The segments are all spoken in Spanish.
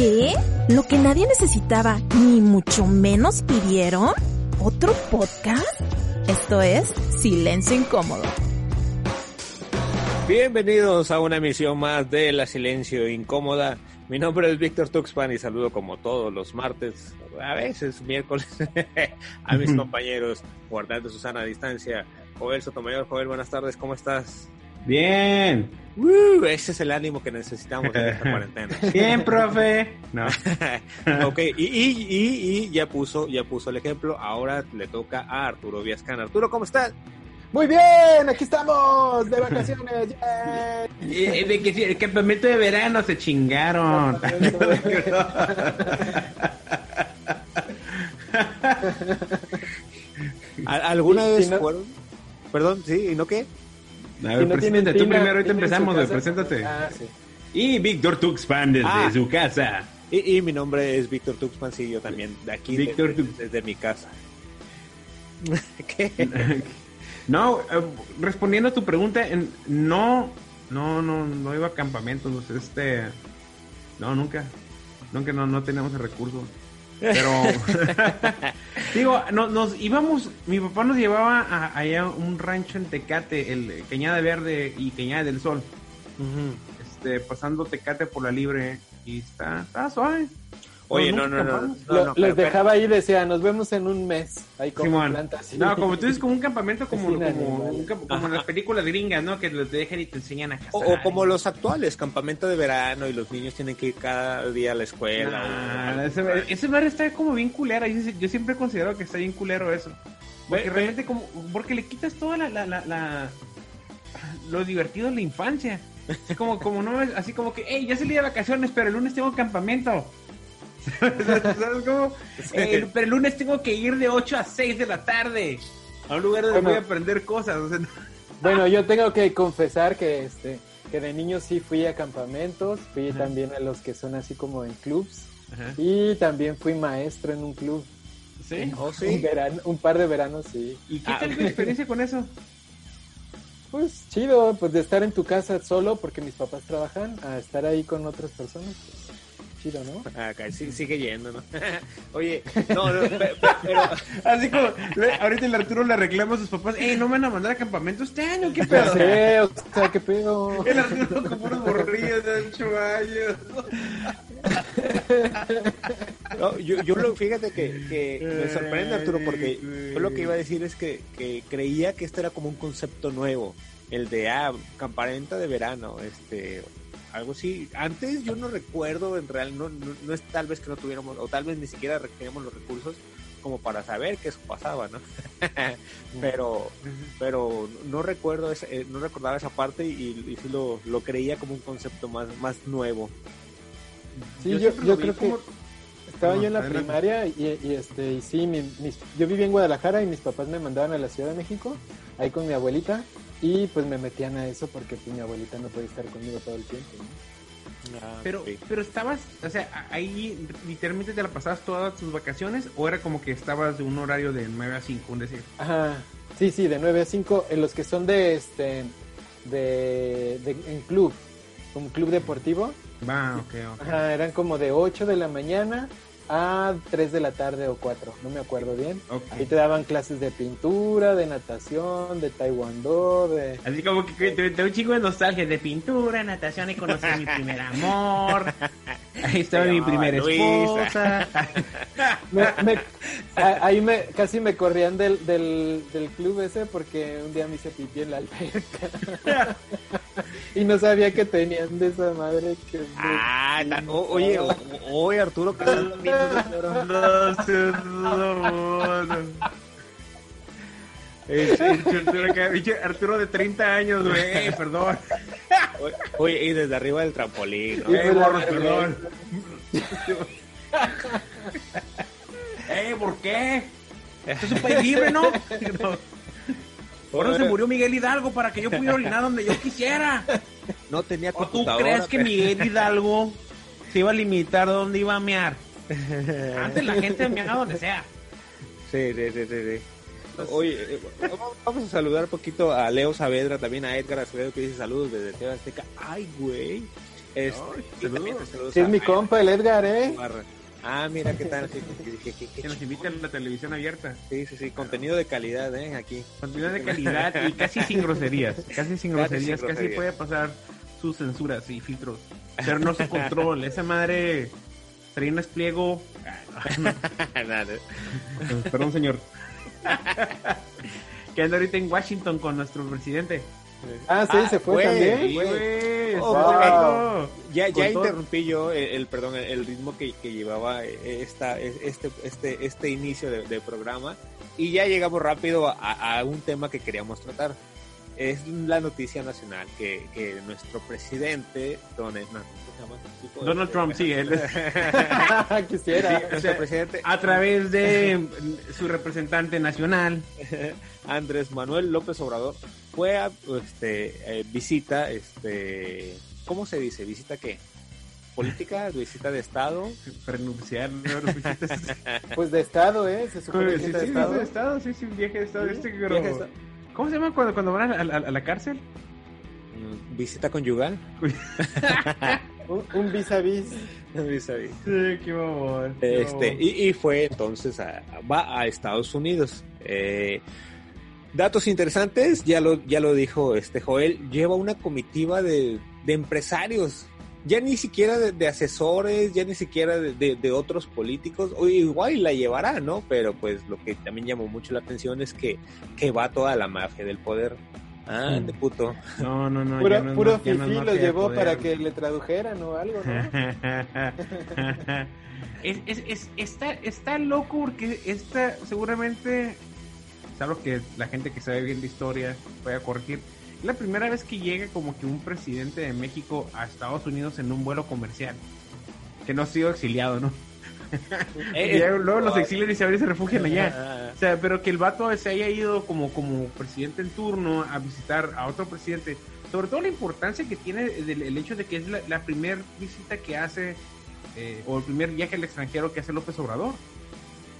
¿Qué? ¿Lo que nadie necesitaba ni mucho menos pidieron? ¿Otro podcast? Esto es Silencio Incómodo. Bienvenidos a una emisión más de La Silencio Incómoda. Mi nombre es Víctor Tuxpan y saludo como todos los martes, a veces miércoles, a mis compañeros guardando Susana a distancia. Joel Sotomayor, Joel, buenas tardes, ¿cómo estás? Bien. Uh, ese es el ánimo que necesitamos en esta cuarentena. Bien, profe. No. ok, y, y, y, y, ya puso, ya puso el ejemplo. Ahora le toca a Arturo Viascan. Arturo, ¿cómo estás? Muy bien, aquí estamos de vacaciones. Yeah. Eh, de que el campamento de verano se chingaron. ¿Alguna vez si no... fueron? Perdón, sí, ¿y no qué? A ver, si no preséntate tú primero, ahorita empezamos, güey, preséntate. Ah, sí. Y Víctor Tuxpan desde ah. su casa. Y, y, mi nombre es Víctor Tuxpan, sí, yo también, de aquí, Víctor desde, desde, desde mi casa. ¿Qué? No, eh, respondiendo a tu pregunta, en, no, no, no, no iba a campamentos, este, no, nunca, nunca, no, no teníamos el recurso. Pero, digo, no, nos íbamos, mi papá nos llevaba a, allá a un rancho en Tecate, el Cañada Verde y Cañada del Sol. Uh -huh. Este, pasando Tecate por la libre y está, está suave. Oye, no, no, no. no, no les dejaba ahí y decía, nos vemos en un mes. Ahí como Simón. plantas. No, como tú dices, como un campamento como, como, un camp- como en las películas gringas, ¿no? Que los dejan y te enseñan a cazar. O, o como los actuales, campamento de verano y los niños tienen que ir cada día a la escuela. Ah, o- ese, ese bar está como bien culera. Yo, yo siempre he considerado que está bien culero eso. Porque realmente como... Porque le quitas toda la... la, la, la- lo divertido de la infancia. Así como, como no es- así como que, hey, ya salí de vacaciones, pero el lunes tengo campamento. ¿Sabes cómo? Eh, pero el lunes tengo que ir de 8 a 6 de la tarde a un lugar donde Bueno. voy a aprender cosas. O sea, no- Bueno, yo tengo que confesar que este que de niño sí fui a campamentos, fui Ajá. también a los que son así como en clubs Ajá. y también fui maestro en un club. ¿Sí? ¿Oh, Un, verano, un par de veranos, sí. ¿Y qué Ah, tal tu experiencia con eso? Pues chido, pues de estar en tu casa solo porque mis papás trabajan a estar ahí con otras personas. Pues, chido, ¿no? Acá sí, sigue yendo, ¿no? Oye, no, no, pe- pe- pero, Así como, ahorita el Arturo le reclama a sus papás, ¡Ey, no me van a mandar a campamento este año! ¿Qué pedo? sé, o sea, qué pedo. El Arturo con puros borrillos de 8 años. no, yo, yo lo, fíjate que, que me sorprende, Arturo, porque yo lo que iba a decir es que, que creía que este era como un concepto nuevo, el de, ah, campamento de verano, este, algo así. Antes yo no recuerdo, en real, no, no, no es tal vez que no tuviéramos, o tal vez ni siquiera teníamos los recursos como para saber que eso pasaba, ¿no? pero, pero no recuerdo, ese- eh, no recordaba esa parte y, y lo, lo creía como un concepto más, más nuevo. Sí, yo, yo creo como- que estaba yo en la primaria y, y, este y sí, mi- mis- yo vivía en Guadalajara y mis papás me mandaban a la Ciudad de México, ahí con mi abuelita, y pues me metían a eso porque pues, mi abuelita no podía estar conmigo todo el tiempo. ¿no? Pero, Sí. pero estabas, o sea, a- ahí literalmente te la pasabas todas tus vacaciones o era como que estabas de un horario de 9 a 5, un decir. Ajá, sí, sí, de 9 a 5, en los que son de este, de, de en club, como club deportivo, Va, ok, ok. Ajá, eran como de 8 de la mañana a 3 de la tarde o 4, no me acuerdo bien. Ok. Ahí te daban clases de pintura, de natación, de taekwondo, de... Así como que te da un chingo de nostalgia de pintura, natación y conocí a mi primer amor. Ahí estaba mi primera esposa. Me- me- a- ahí me casi me corrían del, del, del club ese porque un día me hice pipí en la alberca. y no sabía que tenían de esa madre que... Ah, ta- o- oye, o- oye Arturo, que. Eh, sí, Arturo, Arturo de 30 años, güey, eh, perdón. oye, y desde arriba del trampolín, ¿no? Y Eh, fue la morros, primera. perdón. Eh, ¿por qué? Esto es un país libre, ¿no? No. Por eso se murió Miguel Hidalgo para que yo pudiera orinar donde yo quisiera. no tenía ¿O tú crees que Miguel Hidalgo se iba a limitar dónde iba a mear? Antes la gente meaba donde sea. Sí, sí, sí, sí, sí. Oye, eh, vamos- a saludar un poquito a Leo Saavedra, también a Edgar Acevedo que dice saludos desde TV Azteca. Ay, güey. Este, y saludos. saludos Sí, es mi compa, el Edgar, ¿eh? Barra. Ah, mira qué tal. Sí, sí, sí, sí, Que nos invita a la televisión abierta. sí, sí, sí, contenido de calidad, ¿eh? Aquí. Contenido de calidad y casi sin groserías. Casi sin groserías. Casi puede pasar sus censuras y filtros. Pero no su control. Esa madre trae un despliego. Perdón, señor. que anda ahorita en Washington con nuestro presidente. Ah, sí, se fue güey, también. Sí, güey. Oh, wow. Ya, ya interrumpí yo el, el- perdón, el, el ritmo que, que llevaba eh, esta, este, este, este inicio de, de programa y ya llegamos rápido a, a un tema que queríamos tratar. Es la noticia nacional que, que nuestro presidente, Donald Trump, sí, él es- Quisiera. Sí, o sea, presidente a través de su representante nacional. Andrés Manuel López Obrador fue a este, eh, visita, este, ¿cómo se dice? ¿Visita qué? ¿Política? ¿Visita de Estado? Renunciar, no, renunciar. Pues de estado, ¿eh? Se supone Sí, que sí, es de sí, estado. de estado, sí, sí, un viaje de estado. Sí, viaje pero- de estado. ¿Cómo se llama cuando, cuando van a, a- a la cárcel? Mm, ¿Visita conyugal? Un, un vis a vis. Vis a vis. Sí, qué qué Este, y, y fue entonces a- va a Estados Unidos. Eh, datos interesantes, ya lo, ya lo dijo este Joel, lleva una comitiva de, de empresarios, ya ni siquiera de, de asesores, ya ni siquiera de, de- de otros políticos, o igual la llevará, ¿no? Pero pues lo que también llamó mucho la atención es que, que va toda la mafia del poder. Ah, de puto. No, no, no. Puro, no puro no de llevó poder. para que le tradujeran o algo, ¿no? es, es, es- está, está loco porque esta seguramente algo que la gente que sabe bien de historia puede corregir. La primera vez que llega como que un presidente de México a Estados Unidos en un vuelo comercial. Que no ha sido exiliado, ¿no? Y luego los exilian y se se refugian allá. Ah, O sea, pero que el vato se haya ido como, como presidente en turno a visitar a otro presidente. Sobre todo la importancia que tiene del- el hecho de que es la, la primera visita que hace, eh, o el primer viaje al extranjero que hace López Obrador,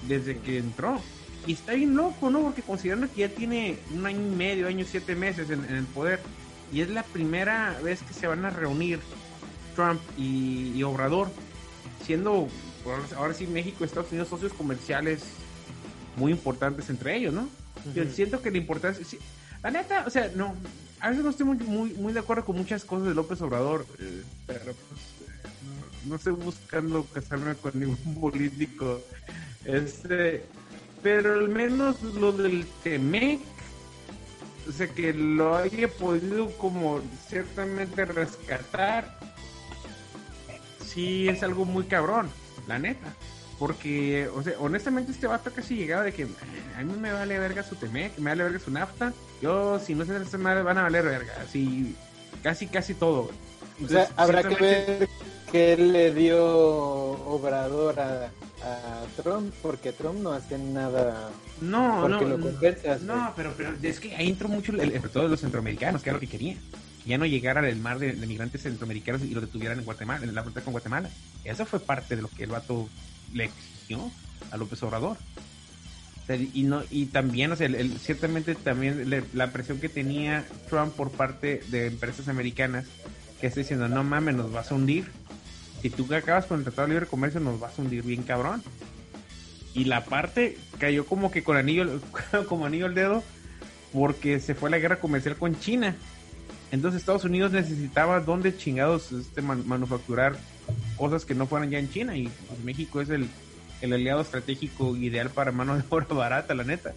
desde que entró. Y está bien loco, ¿no? Porque considerando que ya tiene un año y medio, año siete meses en, en el poder, y es la primera vez que se van a reunir Trump y, y Obrador, siendo ahora- ahora sí México y Estados Unidos socios comerciales muy importantes entre ellos, ¿no? Yo siento que la importancia, sí, la neta, o sea, no, a veces no estoy muy, muy, muy de acuerdo con muchas cosas de López Obrador, eh, pero pues eh, no, no estoy buscando casarme con ningún político, este, pero al menos lo del Temec, o sea, que lo haya podido como ciertamente rescatar, sí es algo muy cabrón, la neta. Porque, o sea, honestamente este vato casi llegaba de que a mí me vale verga su Temec, me vale verga su nafta. Yo, si no se van a valer verga. Así, casi, casi todo. O sea, habrá que ciertamente- ver qué le dio Obrador a, a Trump, porque Trump no hace nada No, porque no. lo convenzas. No, güey. pero, pero es que ahí entró mucho, el, sobre todo los centroamericanos, que era lo que querían. Que ya no llegara el mar de, de migrantes centroamericanos y lo detuvieran en Guatemala, en la frontera con Guatemala. Eso fue parte de lo que el vato le exigió a López Obrador. O sea, y no y también, o sea, el- el- ciertamente también le- la presión que tenía Trump por parte de empresas americanas que está diciendo, no mames, nos vas a hundir. Si tú acabas con el Tratado de Libre Comercio, nos vas a hundir bien cabrón. Y la parte cayó como que con anillo, como anillo al dedo, porque se fue la guerra comercial con China. Entonces Estados Unidos necesitaba dónde chingados este man- manufacturar cosas que no fueran ya en China. Y pues, México es el, el aliado estratégico ideal para mano de obra barata, la neta.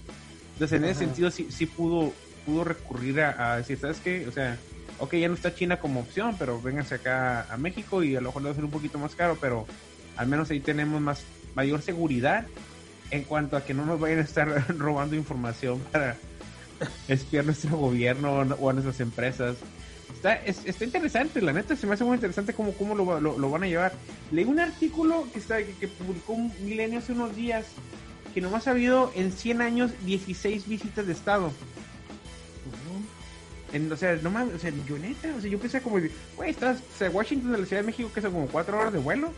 Entonces en ese sentido sí, sí pudo, pudo recurrir a, a decir, ¿sabes qué? O sea, ok, ya no está China como opción, pero vénganse acá a México y a lo mejor le va a ser un poquito más caro, pero al menos ahí tenemos más mayor seguridad en cuanto a que no nos vayan a estar robando información para espiar nuestro gobierno o a nuestras empresas. Está, es- está interesante, la neta, se me hace muy interesante cómo, cómo lo, lo van a llevar. Leí un artículo que, está, que, que publicó un Milenio hace unos días que nomás ha habido en 100 años 16 visitas de Estado. En, o sea, no mames, o sea, yo neta, o sea, yo pensé como, güey, estás, o sea, Washington de la Ciudad de México, que son como 4 horas de vuelo,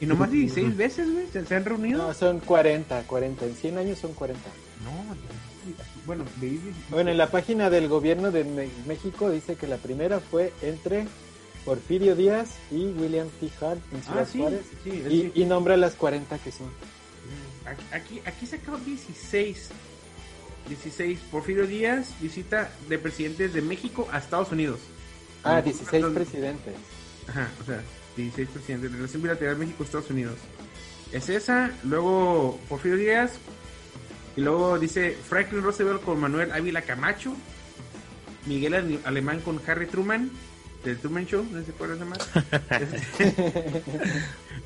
y nomás 16 veces, güey, se, se han reunido. No, son 40, 40. En 100 años son 40. No, bueno, leí- Bueno, en la página del gobierno de México dice que la primera fue entre Porfirio Díaz y William T. Hart en Ciudad Ah, sí, Juárez. sí, Y, sí. y nombra las 40 que son. Aquí, aquí, aquí sacó 16. 16. Porfirio Díaz visita de presidentes de México a Estados Unidos. Ah, No, 16 no, presidentes. Ajá, o sea, 16 presidentes de relación bilateral México-Estados Unidos. Es esa, luego Porfirio Díaz, y luego dice Franklin Roosevelt con Manuel Ávila Camacho, Miguel Ale- Alemán con Harry Truman, del Truman Show, no sé si acuerdan más.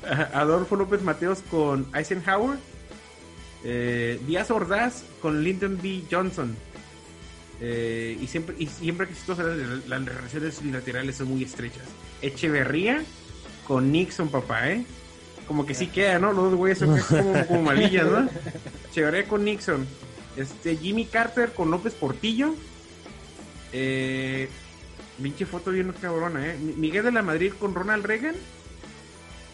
Adolfo López Mateos con Eisenhower, eh, Díaz Ordaz con Lyndon B. Johnson. Eh, y siempre y siempre que esto las, las relaciones bilaterales son muy estrechas. Echeverría con Nixon, papá, ¿eh? Como que sí queda, ¿no? Los dos güeyes son como, como malillas, ¿no? Echeverría con Nixon. Este, Jimmy Carter con López Portillo. Eh, pinche foto bien cabrona, ¿eh? Mi- Miguel de la Madrid con Ronald Reagan.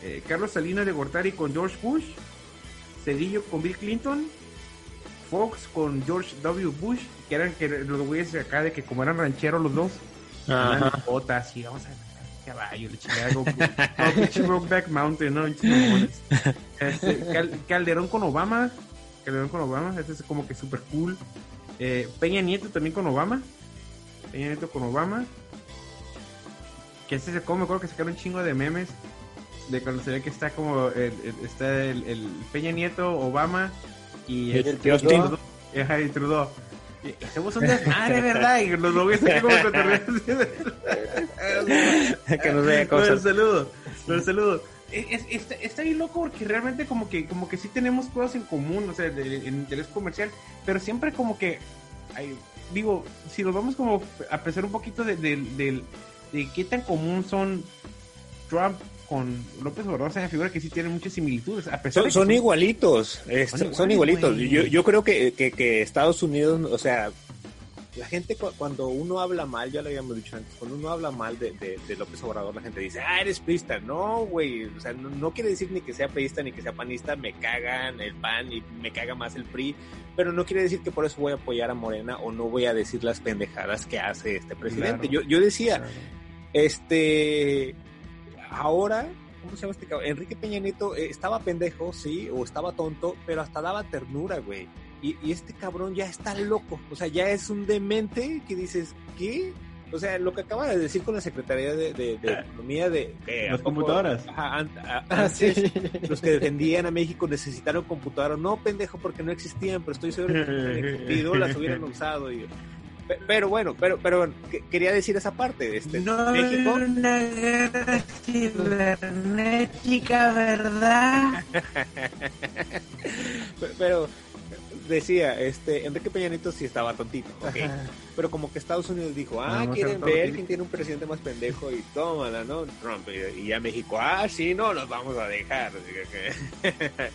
Eh, Carlos Salinas de Gortari con George Bush. Cedillo con Bill Clinton. Fox con George W. Bush, que eran que los güeyes acá de que como eran rancheros los dos, en botas y vamos a caballo, le Brokeback Mountain, ¿no? Este, Cal- Calderón con Obama, Calderón con Obama, este es como que super cool. Eh, Peña Nieto también con Obama, Peña Nieto con Obama. Que este se come, me acuerdo que sacaron un chingo de memes de cuando se ve que está como el, el- está el, el Peña Nieto, Obama y Y el este, Trudeau. Ajá, y Trudeau. Hacemos un desmadre, ¿verdad? Y los aquí como que nos vea Lo del cosas. saludo, lo del saludo. Es- es- está, bien loco porque realmente como que como que sí tenemos cosas en común, o sea, de, en interés comercial, pero siempre como que, ay, digo, si nos vamos como a pensar un poquito de, de, de- de qué tan común son Trump con López Obrador, o sea, figura que sí tienen muchas similitudes, a pesar Son, de que son igualitos, Son son, igualitos. Yo, yo creo que, que, que Estados Unidos, o sea, la gente cu- cuando uno habla mal, ya lo habíamos dicho antes, cuando uno habla mal de, de, de López Obrador, la gente dice, ah, eres priista. No, güey, o sea, no, no quiere decir ni que sea priista ni que sea panista, me cagan el pan y me caga más el PRI, pero no quiere decir que por eso voy a apoyar a Morena o no voy a decir las pendejadas que hace este presidente. Claro. Yo, yo decía, este, ahora, ¿cómo se llama este cabrón? Enrique Peña Nieto eh, estaba pendejo, sí, o estaba tonto, pero hasta daba ternura, güey. Y, y este cabrón ya está loco, o sea, ya es un demente que dices, ¿qué? O sea, lo que acaba de decir con la Secretaría de, de- de Economía de... que Las ¿a poco- computadoras. Ajá, an- a- Ah, sí. los que defendían a México necesitaron computadoras. No, pendejo, porque no existían, pero estoy seguro que si hubieran existido las hubieran usado. y- pero bueno, pero, pero bueno, quería decir esa parte. Este, México... una guerra cibernética, ¿verdad? Pe- pero decía, este, Enrique Peña Nieto sí estaba tontito. Pero como que Estados Unidos dijo, ah, Vamos quieren ver quién tiene un presidente más pendejo y tómala, ¿no? Trump. Y, y ya México, ah, sí, no, los vamos a dejar.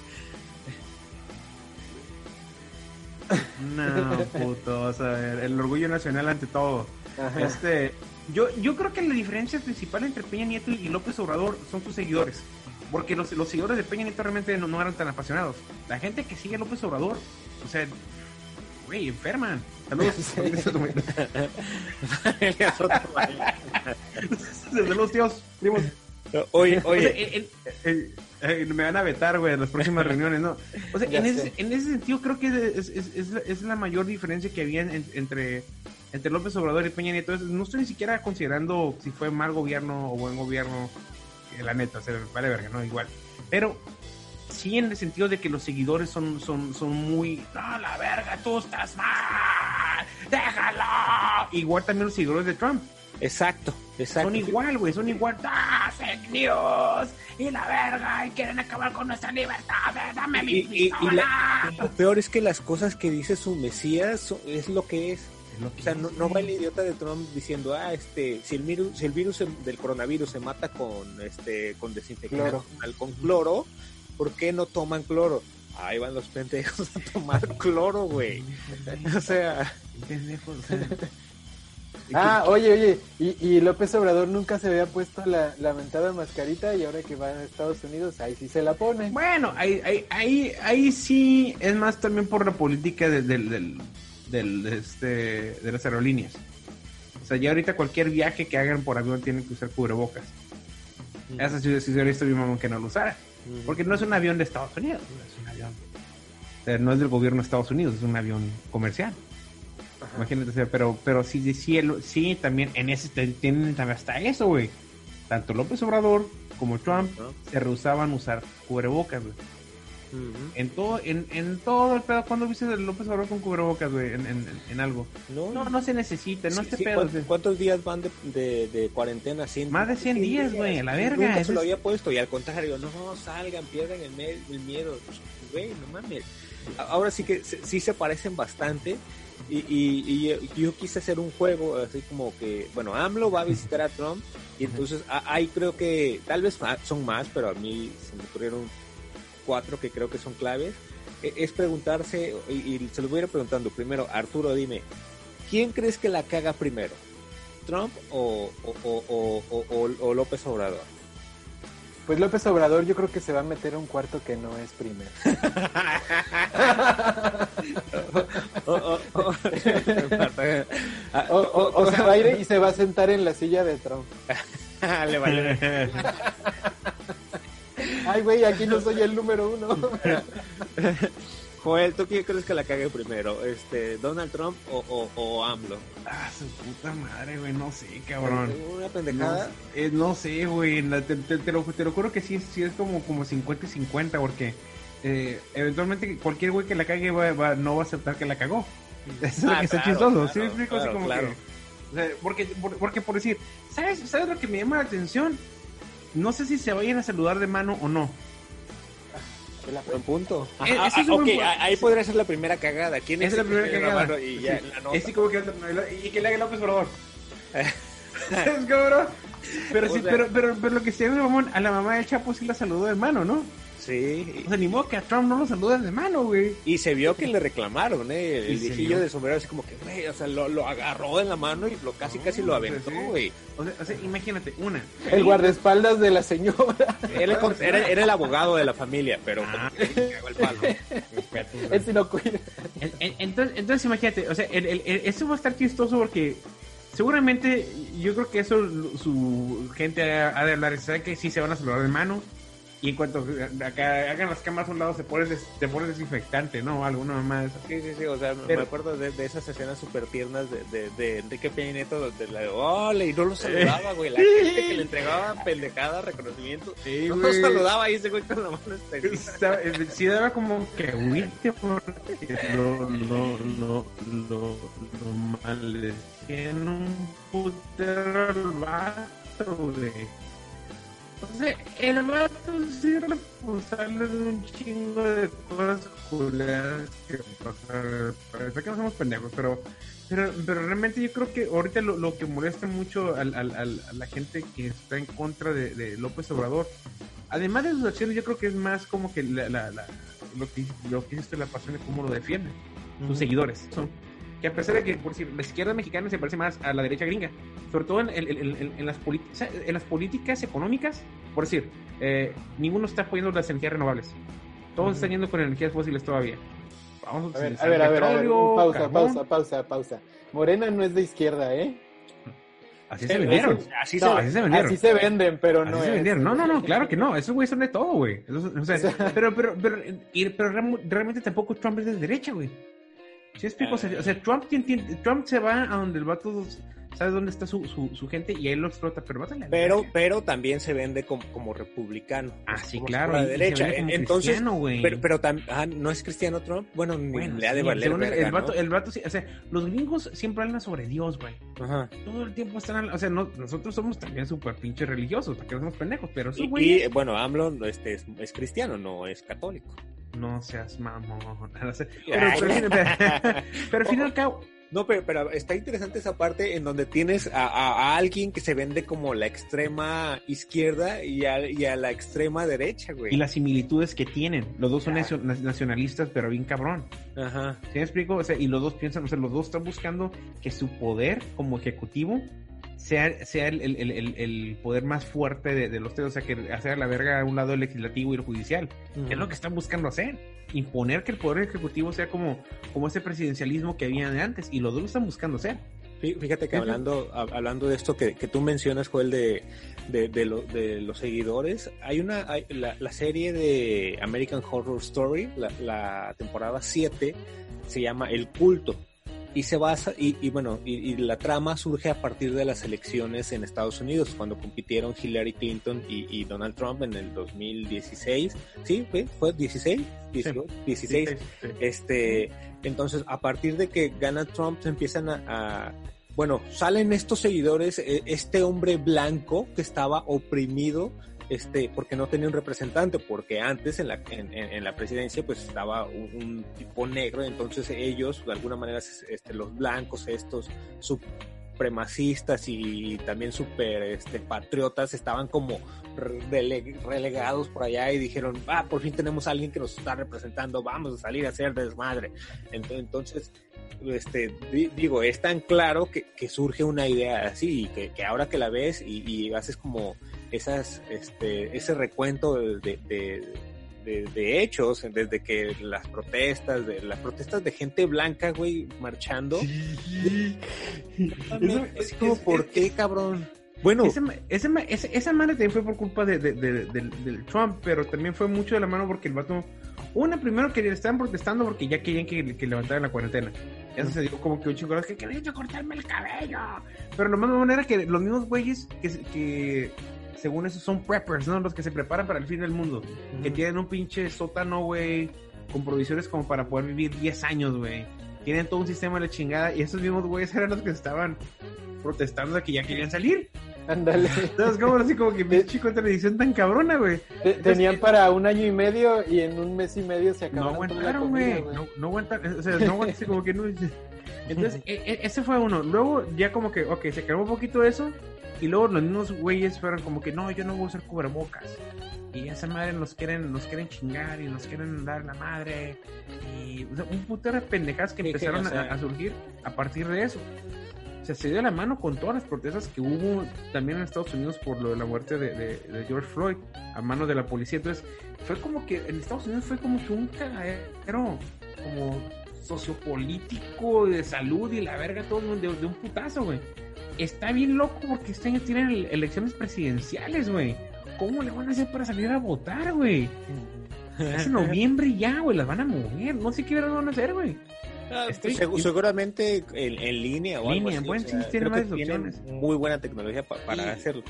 No, puto, vas a ver, el orgullo nacional ante todo. Ajá. Este, yo, yo creo que la diferencia principal entre Peña Nieto y López Obrador son sus seguidores. Porque los, los seguidores de Peña Nieto realmente no, no eran tan apasionados. La gente que sigue a López Obrador, o sea, güey, enferman. Saludos. Saludos, tíos, primos. Oye, Oye, oye, me van a vetar, güey, en las próximas reuniones, ¿no? O sea, en ese, en ese sentido creo que es, es, es, la, es la mayor diferencia que había en- entre, entre López Obrador y Peña Nieto. No estoy ni siquiera considerando si fue mal gobierno o buen gobierno, eh, la neta, o sea, vale verga, ¿no? Igual. Pero sí en el sentido de que los seguidores son, son, son muy, no, la verga, tú estás mal, déjalo. Igual también los seguidores de Trump. Exacto, exacto. Son igual, güey, son igual. ¡Ah, fake news! Y la verga, y quieren acabar con nuestra libertad. eh, Dame mi Y, y- y pistola. la- y lo peor es que las cosas que dice su Mesías son- es lo que es. Es lo que O sea, no, es, no va el idiota de Trump diciendo, ah, este, si el virus, si el virus se- del coronavirus se mata con, este, con desinfectante, con cloro, ¿por qué no toman cloro? Ahí van los pendejos a tomar cloro, güey. O sea, Pendejo, o sea, Ah, oye, oye, y, y López Obrador nunca se había puesto la, la mentada mascarita y ahora que va a Estados Unidos, ahí sí se la pone. Bueno, ahí, ahí, ahí, ahí sí es más también por la política de, del, del, del, de este, de las aerolíneas. O sea, ya ahorita cualquier viaje que hagan por avión tienen que usar cubrebocas. Esa sí, sí, mi mamá que no lo usara. Porque no es un avión de Estados Unidos, no es un avión. O sea, no es del gobierno de Estados Unidos, es un avión comercial. Imagínate, o sea, pero, pero sí, sí, sí, también en ese tienen también hasta eso, güey. Tanto López Obrador como Trump se rehusaban usar cubrebocas, güey. En todo, en, en todo el pedo, ¿cuándo viste a López Obrador con cubrebocas, güey? En, en, en, algo. No, no, no se necesita, no sí, pedo. ¿cuántos, días van de, de, de cuarentena? Más de 100 días, güey, la verga. Nunca se lo había puesto y al contrario, no, salgan, pierdan el, el miedo. Güey, no mames. Ahora sí que sí se parecen bastante. Y, y, y, yo quise hacer un juego así como que, bueno, AMLO va a visitar a Trump y entonces ahí creo que tal vez son más, pero a mí se me ocurrieron cuatro que creo que son claves, e, es preguntarse, y, se los voy a ir preguntando primero, Arturo, dime, ¿quién crees que la caga primero? ¿Trump o, o, López Obrador? Pues López Obrador yo creo que se va a meter a un cuarto que no es primero. o, se va a ir y se va a sentar en la silla de Trump. Le vale. Ay, güey, aquí no soy el número uno. Joel, ¿tú quién crees que la cague primero? Este, ¿Donald Trump o, o, AMLO? Ah, su puta madre, güey, no sé, cabrón. ¿Una pendejada? No, eh, no sé, güey, te, te, lo, te lo juro que sí, sí es como, como 50 y 50, porque eh, eventualmente cualquier güey que la cague va, no va a aceptar que la cagó. Eso es lo ah, que está chistoso, ¿sí me explico? Así como que... O sea, porque, porque por decir, ¿sabes, ¿sabes lo que me llama la atención? no sé si se vayan a saludar de mano o no. Un punto. Eh, ahí podría ser la primera cagada. ¿Quién es, la primera cagada? Y, ya, sí. como que, y que le haga López, por favor. ¿Sabes, cabrón? Pero, sí, pero, pero, pero, lo que se ve, mamón, a la mamá del Chapo sí la saludó de mano, ¿no? Sí. O sea, ni modo que a Trump no lo saludan de mano, güey. Y se vio que le reclamaron, ¿eh? El viejillo de sombrero, así como que, güey, o sea, lo, lo, agarró en la mano y lo casi, casi lo aventó, güey. O, sea, o sea, imagínate, una. El guardaespaldas de la señora. Era, era, el abogado de la familia, pero ah. el palo. Cuida. Entonces, entonces, imagínate, o sea, el, el, eso va a estar chistoso porque seguramente yo creo que eso su gente ha de hablar, ¿sabe que sí se van a saludar de mano? Y en cuanto acá hagan las cámaras a un lado, se pone, te pones desinfectante, ¿no? Alguna más. Sí, sí, sí. O sea, me acuerdo de, esas escenas súper tiernas de, de, de Enrique Peña Nieto, donde la. ¡Ole! Y no lo saludaba, güey. La gente que le entregaba pendejada, reconocimiento. Sí, no lo saludaba y ese güey con la mano esterilizada. Sí, daba como que huirte porque no, no, no, no, no mal. En un putero vato, güey. Entonces, el vato sí es responsable de un chingo de cosas culeras que pasan. Parece que no somos pendejos, pero, pero, pero realmente yo creo que ahorita lo, lo que molesta mucho al, al, al, a la gente que está en contra de, de, López Obrador, además de sus acciones, yo creo que es más como que la, la, la lo que lo que es la pasión de cómo lo defienden, sus seguidores. Son que a pesar de que, por decir, la izquierda mexicana se parece más a la derecha gringa, sobre todo en, en, las, en las políticas económicas, por decir, eh, ninguno está apoyando las energías renovables. Todos están yendo con energías fósiles todavía. Vamos a, ver, a ver, a ver, a ver, pausa, pausa, pausa, pausa. Morena no es de izquierda, ¿eh? Así se vendieron. Así, se, vendieron. Así se venden, pero no. se vendieron. No, no, no, claro que no. Esos güeyes son de todo, güey. O sea, pero, pero, pero, pero, realmente tampoco Trump es de derecha, güey. ¿Sí explico? O sea, Trump, Trump se va a donde el vato sabe dónde está su, su, gente y ahí lo explota, pero Pero, pero también se vende como, como republicano. Ah, sí, claro. La derecha. Entonces, pero, pero ah, no es cristiano Trump. Bueno, le ha de valer. el, vato, el vato, sí, o sea, los gringos siempre hablan sobre Dios, güey. Ajá. Todo el tiempo están, o sea, nosotros somos también súper pinches religiosos, porque no somos pendejos, pero sí, güey. Y, bueno, AMLO este, es, es cristiano, no es católico no seas mamón. Pero, al fin y al cabo. No, pero, pero, está interesante esa parte en donde tienes a, alguien que se vende como la extrema izquierda y a, la extrema derecha, güey. Y las similitudes que tienen. Los dos son nacionalistas, pero bien cabrón. Ajá. ¿Sí me explico? O sea, y los dos piensan, o sea, los dos están buscando que su poder como ejecutivo sea, sea el, el, el, el, poder más fuerte de, los tres, o sea, que hacer la verga a un lado el legislativo y el judicial. Es lo que están buscando hacer. Imponer que el poder ejecutivo sea como, como ese presidencialismo que había de antes. Y los dos lo están buscando hacer. Fíjate que hablando, hablando de esto que, que tú mencionas, Joel, de, de, de, de los seguidores, hay una, la, serie de American Horror Story, la, la temporada 7, se llama El Culto y se basa, y, bueno, y, la trama surge a partir de las elecciones en Estados Unidos, cuando compitieron Hillary Clinton y, Donald Trump en el 2016. ¿Sí? ¿Fue? ¿Fue 16? 16. Este, entonces, a partir de que gana Trump, se empiezan a bueno, salen estos seguidores, eh, este hombre blanco que estaba oprimido este, porque no tenía un representante, porque antes en la, en, la presidencia pues estaba un, tipo negro, entonces ellos, de alguna manera, este, los blancos, estos supremacistas y también super este, patriotas estaban como relegados por allá y dijeron, ah, por fin tenemos a alguien que nos está representando, vamos a salir a hacer desmadre. Entonces, este, digo, es tan claro que, surge una idea así y que, ahora que la ves y, haces como esas, este, ese recuento de, de, hechos, desde que las protestas, de las protestas de gente blanca, güey, marchando. es como, ¿por qué, cabrón? Bueno, ese, ese, esa madre también fue por culpa de, del Trump, pero también fue mucho de la mano porque el vato una, primero que estaban protestando porque ya querían que, que levantaran la cuarentena. Eso se dijo como que un chico que quería yo cortarme el cabello. Pero lo más bueno era que los mismos güeyes que, que según eso son preppers, ¿no? Los que se preparan para el fin del mundo. Que tienen un pinche sótano, güey, con provisiones como para poder vivir 10 años, güey. Tienen todo un sistema de chingada y esos mismos güeyes eran los que estaban protestando de que ya querían salir. Ándale. Entonces, como así como que mi chico televisión tan cabrona, güey. Tenían para un año y medio y en un mes y medio se acabaron. No aguantaron, güey. No, no aguantaron, o sea, no aguantaron, como que no. Entonces, e, e, ese fue uno. Luego, ya como que, ok, se acabó un poquito eso. Y luego los mismos güeyes fueron como que, no, yo no voy a usar cubrebocas. Y esa madre nos quieren, nos quieren chingar y nos quieren dar la madre. Y un putero de pendejadas que empezaron a surgir a partir de eso se dio la mano con todas las protestas que hubo también en Estados Unidos por lo de la muerte de, George Floyd a mano de la policía. Entonces, fue como que en Estados Unidos fue como que un cagadero como sociopolítico de salud y la verga todo de, de un putazo, güey. Está bien loco porque este año tienen elecciones presidenciales, güey. ¿Cómo le van a hacer para salir a votar, güey? Es en noviembre ya, güey, las van a mover. No sé qué van a hacer, güey. Ah, seguramente en, línea o algo así. sí, tiene más opciones. Muy buena tecnología para hacerlo.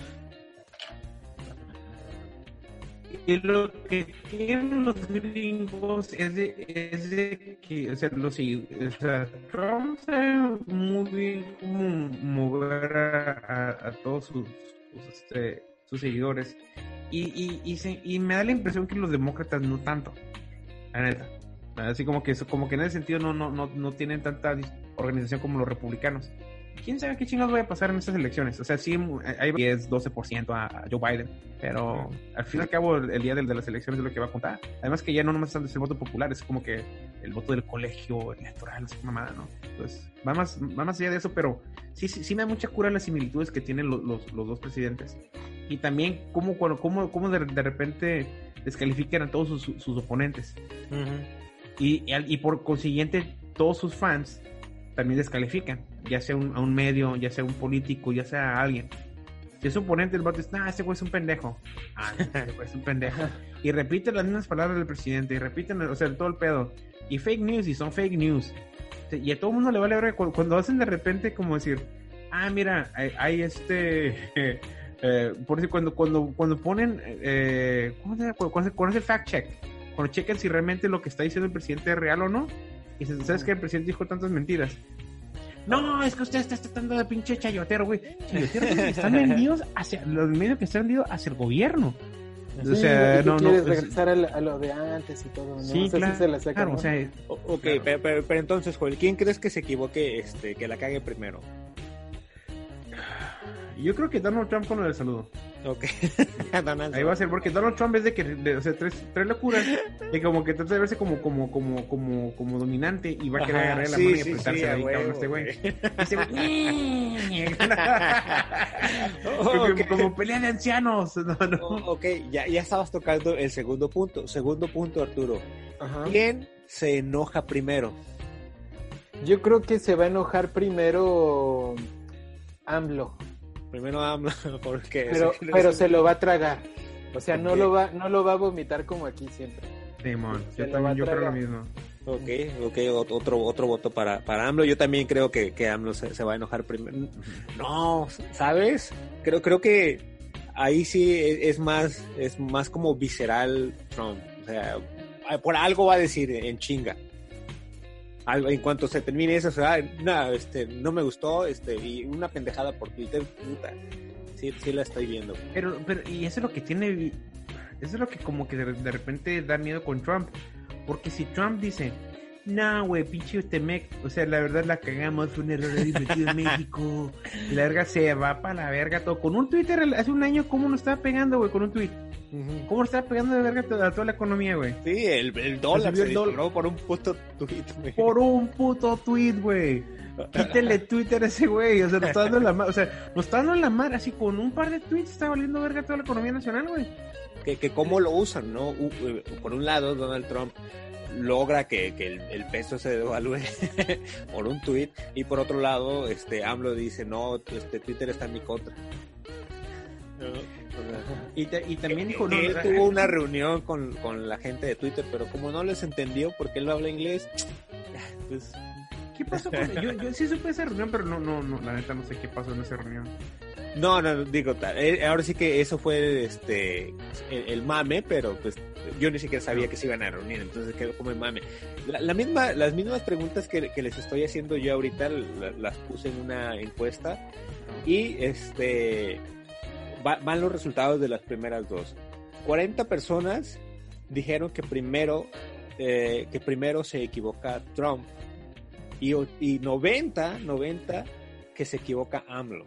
Y lo que tienen los gringos es de, es de que, o sea, los, o sea, Trump sabe muy bien cómo mover a, todos sus, sus, este, sus seguidores. Y, y, y, se, y me da la impresión que los demócratas no tanto, la neta. Así como que como que en ese sentido no, no, no, no tienen tanta organización como los republicanos. ¿Quién sabe qué chingados va a pasar en estas elecciones? O sea, sí hay 10, 12% a, Joe Biden, pero al fin y al cabo el, día de, las elecciones es lo que va a contar. Además que ya no nomás es el voto popular, es como que el voto del colegio electoral, es mamada, ¿no? Entonces, va más, va más allá de eso, pero sí, sí, sí me da mucha cura las similitudes que tienen los, los, dos presidentes. Y también cómo, cómo, cómo de, de repente descalifican a todos sus, sus oponentes. Y, y por consiguiente, todos sus fans también descalifican, ya sea un, a un medio, ya sea un político, ya sea a alguien. Si es oponente, el voto dice, nah, ese güey es un pendejo. Ah, ese güey es un pendejo. y repiten las mismas palabras del presidente, y repiten, o sea, todo el pedo. Y fake news, y son fake news. Y a todo el mundo le vale ver cuando, hacen de repente como decir, ah, mira, hay, este... Eh, por decir, cuando, cuando, cuando ponen, eh, ¿cómo se llama? Cuando, cuando, el fact check, cuando chequen si realmente lo que está diciendo el presidente es real o no. Y se ¿sabes que el presidente dijo tantas mentiras? No, es que usted está tratando de pinche chayotero, güey. Chayoteros están vendidos hacia los medios que están vendidos hacia el gobierno. o sea, no, no. Regresar a, lo de antes y todo, ¿no? Sí, claro, se la claro, o sea, ok, Pero, pero, pero, entonces, Joel, ¿quién crees que se equivoque, este, que la cague primero? Yo creo que Donald Trump con lo del saludo. Ok. Ahí va a ser, porque Donald Trump es de que, o sea, tres, tres locuras, y como que trata de verse como, como, como, como, como dominante y va a querer agarrar la mano y apretarse sí, ahí, cabrón, este güey. Este güey, como, pelea de ancianos. No, no. Oh, ok, ya, ya estabas tocando el segundo punto. Segundo punto, Arturo. ¿Quién se enoja primero? Yo creo que se va a enojar primero AMLO, Primero AMLO, porque... pero, pero se lo va a tragar. O sea, no lo va, no lo va a vomitar como aquí siempre. Simón, Se yo también, yo creo lo mismo. Ok, ok, ot- otro, otro voto para, para AMLO. Yo también creo que, que AMLO se, se va a enojar primero. No, ¿sabes? Creo, creo que ahí sí e- es más, es más como visceral Trump. O sea, por algo va a decir en chinga. En cuanto se termine eso, va, no, este, no me gustó, este, y una pendejada por Twitter, puta. Sí, sí la estoy viendo. Pero, pero, y eso es lo que tiene, eso es lo que como que de, de repente da miedo con Trump. Porque si Trump dice, no, güey, pinche este mec, o sea, la verdad la cagamos, fue un error metido en México, la verga se va para la verga todo. Con un Twitter hace un año, ¿cómo nos estaba pegando, güey, con un tweet? ¿Cómo nos estaba pegando de verga a toda la economía, güey? Sí, el, el dólar subió se el dólar. por un puto tweet, güey. Por un puto tweet, güey. Quítele Twitter a ese güey, o sea, nos está dando la mar, o sea, nos está dando la mar, así con un par de tweets está valiendo verga toda la economía nacional, güey. que, que cómo lo usan, ¿no? U- por un lado, Donald Trump logra que, que el, el peso se devalúe por un tuit y por otro lado, este AMLO dice, no, este Twitter está en mi contra. ¿No? Y, ta- y también dijo, no, él sea, tuvo una reunión con, con la gente de Twitter, pero como no les entendió porque él no habla inglés, pues ¿Qué pasó con yo, yo sí supe esa reunión, pero no, no, no, la neta no sé qué pasó en esa reunión. No, no, digo, eh, ahora sí que eso fue este el, el mame, pero pues yo ni siquiera sabía que se iban a reunir, entonces quedó como el mame. La, la misma, las mismas preguntas que, que les estoy haciendo yo ahorita la- las puse en una encuesta y este va- van los resultados de las primeras dos. 40 personas dijeron que primero eh, que primero se equivoca Trump y, y 90, 90 que se equivoca AMLO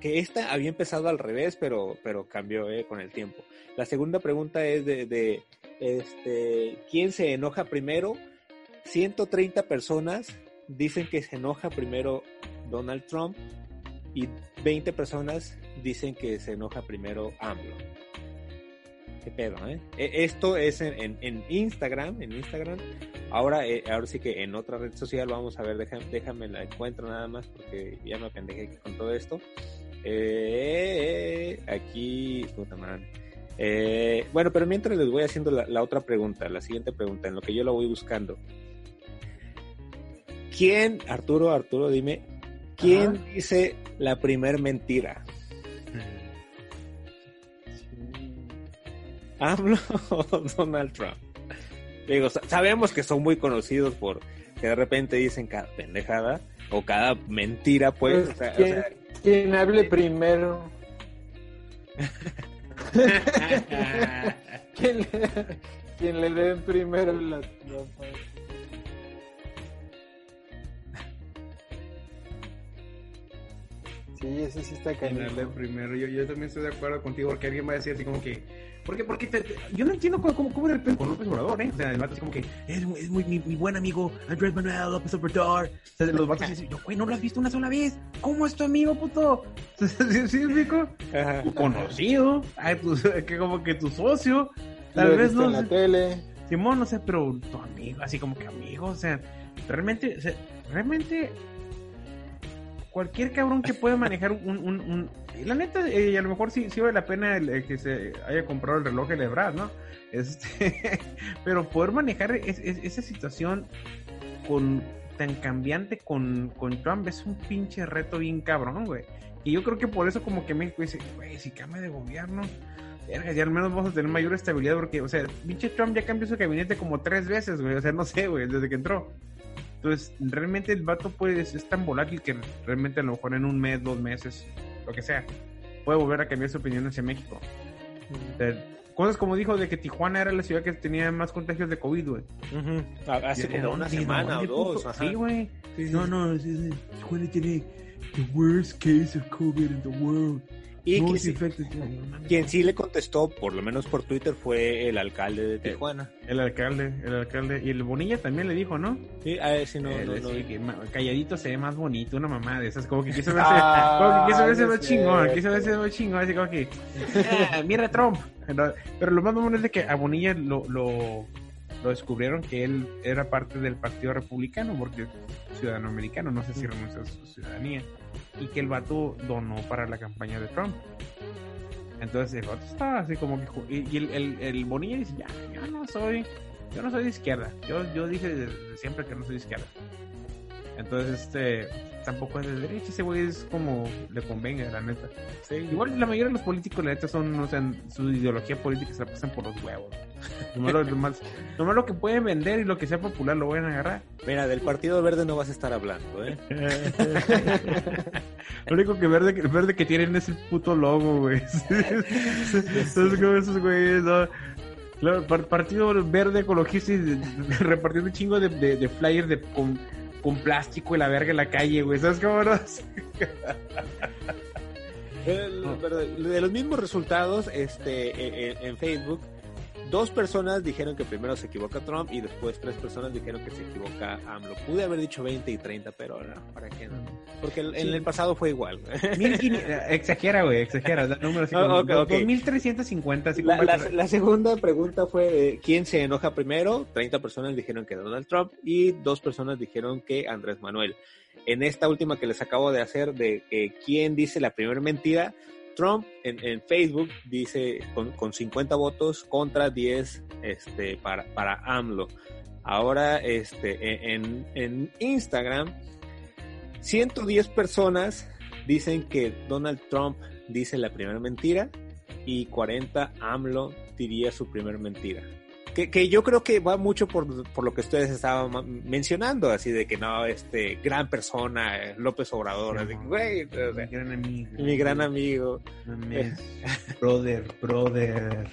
que esta había empezado al revés, pero, pero cambió eh, con el tiempo. La segunda pregunta es de, de, este, ¿quién se enoja primero? 130 personas dicen que se enoja primero Donald Trump y 20 personas dicen que se enoja primero AMLO. ¿Qué pedo, eh? E- Esto es en, en- en Instagram, en Instagram. Ahora, eh, ahora sí que en otra red social vamos a ver, déjame, déjame la encuentro nada más porque ya me apendejé con todo esto. Eh, aquí, puta madre. Eh, bueno, pero mientras les voy haciendo la, la otra pregunta, la siguiente pregunta, en lo que yo la voy buscando. ¿Quién, Arturo, Arturo, dime, quién Ajá. dice la primer mentira? ¿AMLO o Donald Trump? Digo, sa- sabemos que son muy conocidos por que de repente dicen cada pendejada o cada mentira, pues. o sea, o ¿Quién, sea, quién hable primero? ¿Quién le, quién le den primero las tropas? Sí, ese sí está canijo. el primero, yo, yo también estoy de acuerdo contigo porque alguien va a decir así como que, ¿por qué? Porque te- te- yo no entiendo cómo, cómo, cómo de repente con López Obrador, ¿eh? O sea, el vato es como que es, muy- es muy, mi, mi buen amigo Andrés Manuel López Obrador. O sea, los vatos dicen, yo, güey, no lo has visto una sola vez. ¿Cómo es tu amigo, puto? ¿Sí, sí, ajá. Tu conocido, ay, tu- que como que tu socio. Tal vez no. en la tele. Simón, no sé, pero tu amigo, así como que amigo, o sea, realmente, o sea, realmente cualquier cabrón que pueda manejar un, un, un- la neta, eh, a lo mejor sí, sí vale la pena el, el que se haya comprado el reloj de Lebras, ¿no? Este, pero poder manejar es- es- esa situación con tan cambiante con, con Trump es un pinche reto bien cabrón, güey. Y yo creo que por eso como que México dice, güey, si cambia de gobierno, ya al menos vamos a tener mayor estabilidad porque, o sea, pinche Trump ya cambió su gabinete como tres veces, güey. O sea, no sé, güey, desde que entró. Entonces, realmente el vato puede, es, es tan volátil que realmente a lo mejor en un mes, dos meses, lo que sea, puede volver a cambiar su opinión hacia México. Sea, cosas como dijo de que Tijuana era la ciudad que tenía más contagios de COVID, güey. Ujú. Hace ¿De como una semana o dos. ajá. Sí, güey. Sí, sí, No, no, Tijuana tiene the worst case of COVID in the world. Y sí-. No quien sí le contestó, por lo menos por Twitter, fue el alcalde de Tijuana. El alcalde, el alcalde. Y el Bonilla también le dijo, ¿no? Sí, a ver si no, Él no, no. que ma- calladito se ve más bonito, una mamá de esas, como que quiso verse, Ah, como que quiso verse no más chingón, quiso verse más chingón, así como que, "Ah, mira Trump. Pero, lo más mamón es de que a Bonilla lo, lo, lo descubrieron que él era parte del Partido Republicano, porque es ciudadano americano, no sé si renuncia a su ciudadanía, y que el vato donó para la campaña de Trump. Entonces el vato estaba así como que... y el, el, el Bonilla dice, ya, yo no soy... Yo no soy de izquierda. Yo, yo dije desde siempre que no soy de izquierda. Entonces, este... Tampoco es de derecha. Ese güey es como le convenga, la neta. Sí, Igual la mayoría de los políticos, la neta, son, o sea, su ideología política se la pasan por los huevos. Nomás lo, nomás- nomás lo que pueden vender y lo que sea popular lo van a agarrar. Mira, del Partido Verde no vas a estar hablando, ¿eh? Lo único que verde, que- verde que tienen es el puto logo, güey. Esos como esos güeyes, ¿no? Claro, partido verde ecologista y repartiendo un chingo de, de, de flyers de, con, con plástico y la verga en la calle, güey. ¿Sabes cómo no? De los mismos resultados, este, en Facebook, dos personas dijeron que primero se equivoca Trump y después tres personas dijeron que se equivoca AMLO. Pude haber dicho 20 y 30, pero no, ¿para qué no? Porque el- en Sí. el pasado fue igual. 1500 exagera, güey, exagera. Da números así como ok, ok. 2350, así La, como- la- la segunda pregunta fue, eh, ¿quién se enoja primero? 30 personas dijeron que Donald Trump y dos personas dijeron que Andrés Manuel. En esta última que les acabo de hacer de que quién dice la primera mentira, Trump en, Facebook dice con, con 50 votos contra 10 este, para, para AMLO. Ahora este, en, en Instagram, 110 personas dicen que Donald Trump dice la primera mentira y 40 AMLO diría su primer mentira. Que, que yo creo que va mucho por, por lo que ustedes estaban mencionando, así de que no, este, gran persona, López Obrador, así que, güey, o sea, Mi gran amigo. mi gran amigo. Mames. Brother, brother.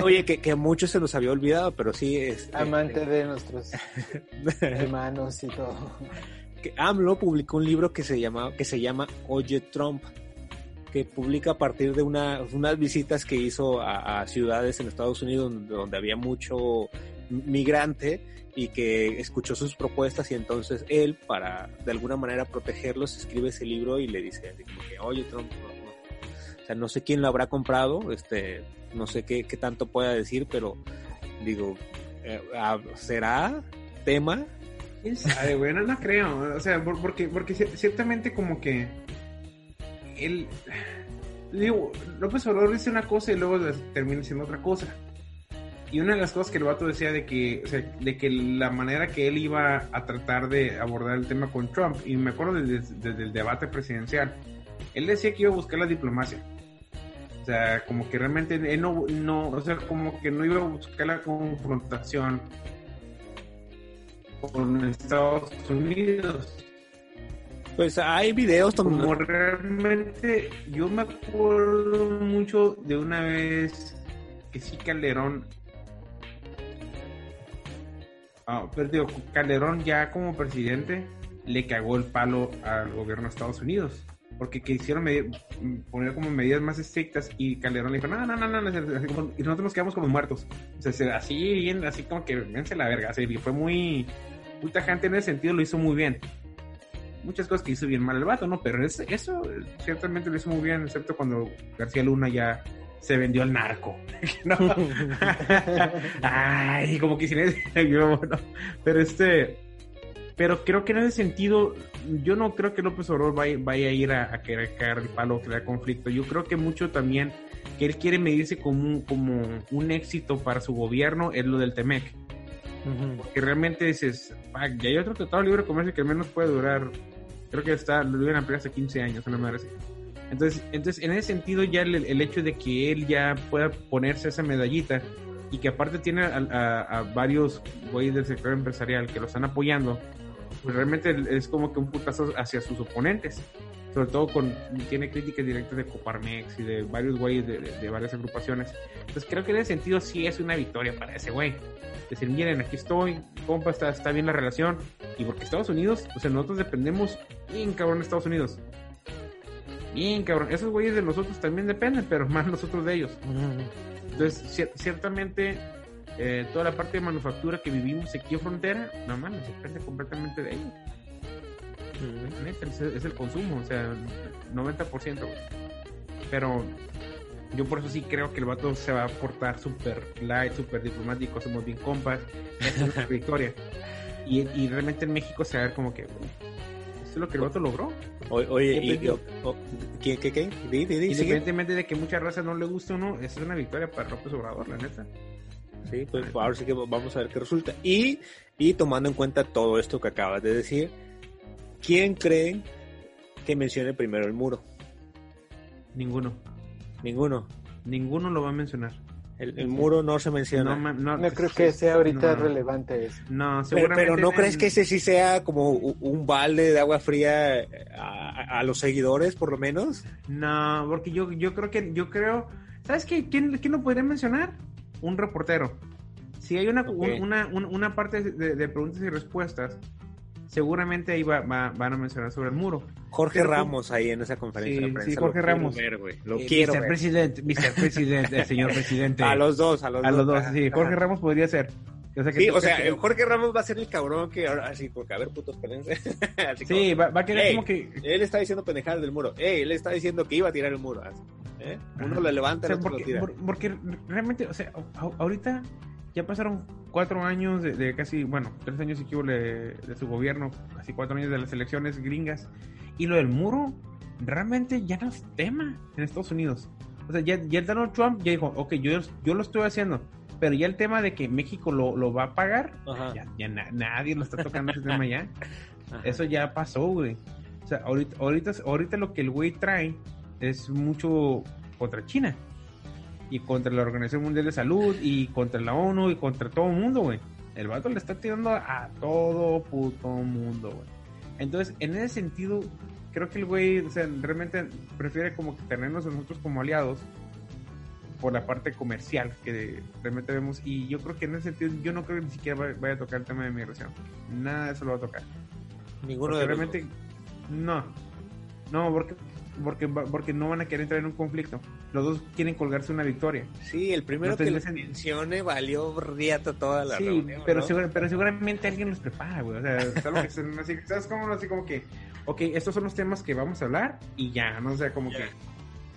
O- Oye, que, que a muchos se nos había olvidado, pero sí, este, Amante de nuestros hermanos y todo. que AMLO publicó un libro que se llama, que se llama Oye Trump, que publica a partir de una, unas visitas que hizo a, ciudades en Estados Unidos donde, había mucho migrante y que escuchó sus propuestas y entonces él, para de alguna manera protegerlos, escribe ese libro y le dice oye Trump, no, no". o sea, no sé quién lo habrá comprado, este, no sé qué, qué tanto pueda decir, pero digo, eh, ah, ¿será tema? ¿Quién sabe, güey? No, creo. O sea, por- porque, porque cier- ciertamente como que él... Digo, López Obrador dice una cosa y luego termina diciendo otra cosa. Y una de las cosas que el vato decía de que, de que la manera que él iba a tratar de abordar el tema con Trump, y me acuerdo desde, desde el debate presidencial, él decía que iba a buscar la diplomacia. O sea, como que realmente él no, no, o sea, como que no iba a buscar la confrontación con Estados Unidos. Pues hay videos donde... Como realmente, yo me acuerdo mucho de una vez que sí Calderón. Ah, digo, Calderón ya como presidente le cagó el palo al gobierno de Estados Unidos. Porque quisieron poner como medidas más estrictas y Calderón le dijo, no, no, no, no, no", así como- y nosotros nos quedamos como muertos. O sea, se- así, bien, así como que vence la verga. Fue muy, muy tajante en ese sentido, lo hizo muy bien muchas cosas que hizo bien mal el vato, ¿no? Pero es- eso eh, ciertamente lo hizo muy bien, excepto cuando García Luna ya se vendió al narco. ¿no? Ay, como ese- yo, bueno, pero este, pero creo que en ese sentido, yo no creo que López Obrador vaya, vaya a ir a, a querer caer el palo crear conflicto. Yo creo que mucho también que él quiere medirse como un, como un éxito para su gobierno es lo del Temec que realmente dices, "Fuck, ya hay otro tratado de libre comercio que al menos puede durar, creo que está, lo a ampliar hasta 15 años, una madre así. Entonces, entonces, en ese sentido, ya el, el hecho de que él ya pueda ponerse esa medallita y que aparte tiene a, a- a varios güeyes del sector empresarial que lo están apoyando, pues realmente es como que un putazo hacia sus oponentes. Sobre todo con, tiene críticas directas de Coparmex y de varios güeyes de, de- varias agrupaciones. Entonces creo que en ese sentido sí es una victoria para ese güey decir, miren, aquí estoy, compa, está, está bien la relación. Y porque Estados Unidos, o sea, nosotros dependemos bien cabrón de Estados Unidos. Bien cabrón. Esos güeyes de nosotros también dependen, pero más nosotros de ellos. Entonces, cier- ciertamente, eh, toda la parte de manufactura que vivimos aquí en frontera, no mames, depende completamente de ellos. Neta, es, el consumo, o sea, 90%. güey. Pero Yo por eso sí creo que el vato se va a portar súper light, súper diplomático, somos bien compas. Es una victoria. Y, y realmente en México se va a ver como que, "Esto es lo que el vato logró. O- Oye, y, o- o- ¿qué, qué, qué? Di, di, di, sigue. Independientemente de que mucha raza no le guste o no, es una victoria para López Obrador, la neta. Sí, pues ahora sí que vamos a ver qué resulta. Y, y tomando en cuenta todo esto que acabas de decir, ¿quién creen que mencione primero el muro? Ninguno. Ninguno. Ninguno lo va a mencionar. El, el muro no se menciona. No creo que sea ahorita no. relevante eso. No, pero, seguramente. pero ¿no en- crees que ese sí sea como un balde de agua fría a, a los seguidores, por lo menos? No, porque yo, yo creo que. Yo creo. ¿Sabes qué? ¿Quién, quién lo podría mencionar? Un reportero. Si hay una, un- una, un- una parte de, de preguntas y respuestas, seguramente ahí va- va- van a mencionar sobre el muro. Jorge Pero- Ramos ahí en esa conferencia Sí, de prensa. sí, lo Jorge quiero Ramos. ver. Lo Eh, quiero Mr. ver. Presidente, Mr. Presidente, el señor presidente. A los dos, a los A dos. los dos, Ajá, sí. Jorge. Ramos podría ser. O sea, que Sí, tú- o sea, que- eh, Jorge Ramos va a ser el cabrón que ahora así, porque a ver, putos, espérense. Así Sí, como- va, va a querer como que. Él está diciendo pendejadas del muro. Él está diciendo que iba a tirar el muro. así, ¿eh? Uno lo levanta, O sea, el otro porque, lo tira. por- porque realmente, o sea, a- ahorita ya pasaron cuatro años de, de casi, bueno, tres años y que de, de su gobierno, casi cuatro años de las elecciones gringas, y lo del muro realmente ya no es tema en Estados Unidos. O sea, ya, ya Donald Trump ya dijo, ok, yo, yo lo estoy haciendo, pero ya el tema de que México lo, lo va a pagar, ya, ya na- nadie lo está tocando ese tema ya. Ajá. Eso ya pasó, güey. O sea, ahorita, ahorita, ahorita lo que el güey trae es mucho contra China. Y contra la Organización Mundial de Salud, y contra la ONU, y contra todo el mundo, güey. El vato le está tirando a todo puto mundo, güey. Entonces, en ese sentido, creo que el güey, o sea, realmente prefiere como que tenernos a nosotros como aliados por la parte comercial que realmente vemos. Y yo creo que en ese sentido, yo no creo que ni siquiera vaya- a tocar el tema de migración. Nada de eso lo va a tocar. Ninguno Porque de los realmente no no porque porque porque no van a querer entrar en un conflicto los dos quieren colgarse una victoria. Sí, el primero que dicen- mencione valió riata toda la sí reunión. pero ¿no? segura- pero seguramente alguien los prepara güey o sea es algo que son así sabes cómo así como que ok estos son los temas que vamos a hablar y ya no o sea como que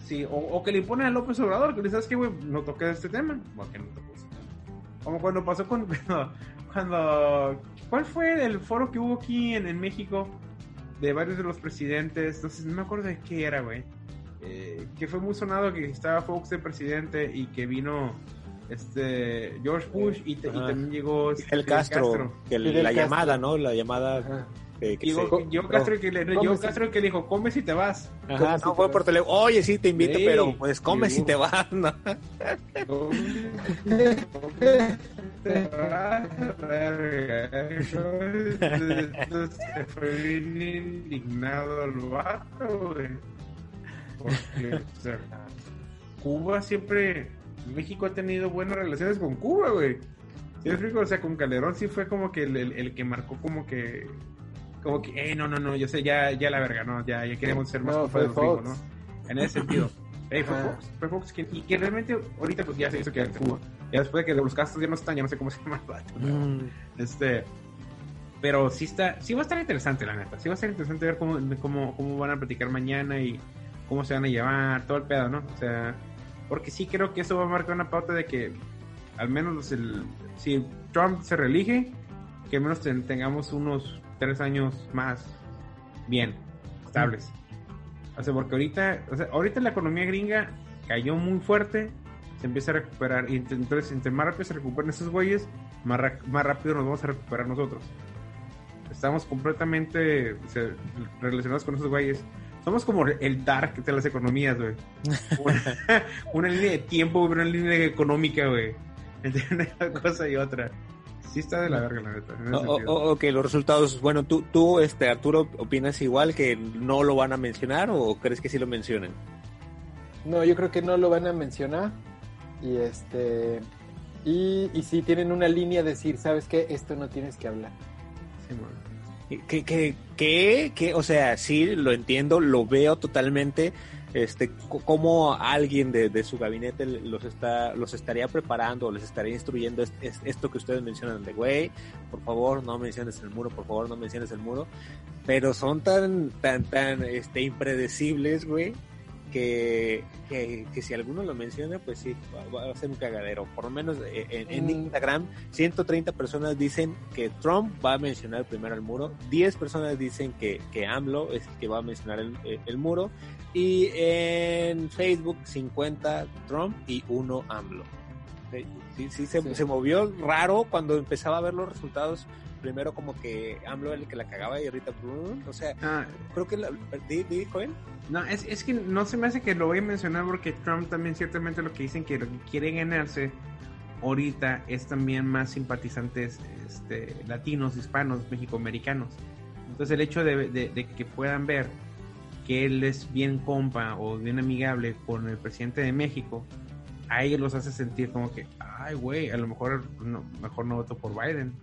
sí o, o que le imponen a López Obrador que le sabes que güey no toques este tema porque no toques ese tema. como cuando pasó con cuando, cuando cuál fue el foro que hubo aquí en, en México de varios de los presidentes, entonces no me acuerdo de qué era, güey. Eh, que fue muy sonado que estaba Fox de presidente y que vino este George Bush y, te- y Ajá. también llegó El Fidel Castro, que el- Fidel la Castro. llamada, ¿no? La llamada Ajá. que, Llegó, se- llegó Castro que le, ¿Cómo llegó se- Castro que le dijo, come si te vas. Ajá, si no te fue por teléfono. Oye, sí, te invito, Sí. pero pues come si te vas, ¿no? Entonces, fue bien indignado el vato, güey. Porque, o sea, Cuba siempre, México ha tenido buenas relaciones con Cuba, güey. ¿Sí explico? O sea, con Calderón sí fue como que el, el- el que marcó como que, como que, eh, no, no, no, yo sé, ya, ya la verga, no, ya, ya queremos ser más No, fue Fox. ¿no? En ese sentido. Eh, fue. Fox, fue Fox quien- y que realmente ahorita pues ya se hizo que era Cuba. Ya después de que los Castros ya no están, ya no sé cómo se llama el vato. Mm. Este, pero sí está, sí va a estar interesante la neta, sí va a estar interesante ver cómo, cómo, cómo van a platicar mañana y cómo se van a llevar, todo el pedo, ¿no? O sea, porque sí creo que eso va a marcar una pauta de que al menos el, si Trump se reelige, que al menos ten- tengamos unos tres años más bien, estables. O sea, porque ahorita, o sea, ahorita la economía gringa cayó muy fuerte, se empieza a recuperar, y ent- entonces entre más rápido se recuperen esos güeyes, más, ra- más rápido nos vamos a recuperar nosotros. Estamos completamente o sea, relacionados con esos güeyes. Somos como el dark de las economías, güey. Una, una línea de tiempo, pero una línea económica, güey. Entre una cosa y otra. Sí está de la verga, la neta. O- ok, los resultados. Bueno, ¿tú, tú, este, Arturo, opinas igual que no lo van a mencionar o crees que sí lo mencionan? No, yo creo que no lo van a mencionar. Y este. Y, y sí tienen una línea de decir, ¿sabes qué? Esto no tienes que hablar. Sí, bueno. ¿Qué, qué? O sea, sí, lo entiendo, lo veo totalmente. Este, cómo alguien de, de su gabinete los está, los estaría preparando, les estaría instruyendo es- esto que ustedes mencionan de güey, por favor no menciones el muro, por favor no menciones el muro, pero son tan, tan, tan, este, impredecibles, güey, que, que, que si alguno lo menciona, pues sí, va, a ser un cagadero. Por lo menos eh, en, en Mm. Instagram, 130 personas dicen que Trump va a mencionar primero el muro, 10 personas dicen que, que AMLO es el que va a mencionar el, el- el muro, y en Facebook 50 Trump y 1 AMLO. Sí, sí, se, Sí. se movió raro cuando empezaba a ver los resultados. Primero como que AMLO era el que la cagaba y ahorita, ¡pum! o sea, Ah, creo que la, di- dijo él. no, es, es que no se me hace que lo voy a mencionar porque Trump también ciertamente lo que dicen que lo que quiere ganarse ahorita es también más simpatizantes este, latinos, hispanos, mexicoamericanos. Entonces el hecho de, de- de que puedan ver que él es bien compa o bien amigable con el presidente de México, a ellos los hace sentir como que, ay güey, a lo mejor no, mejor no voto por Biden.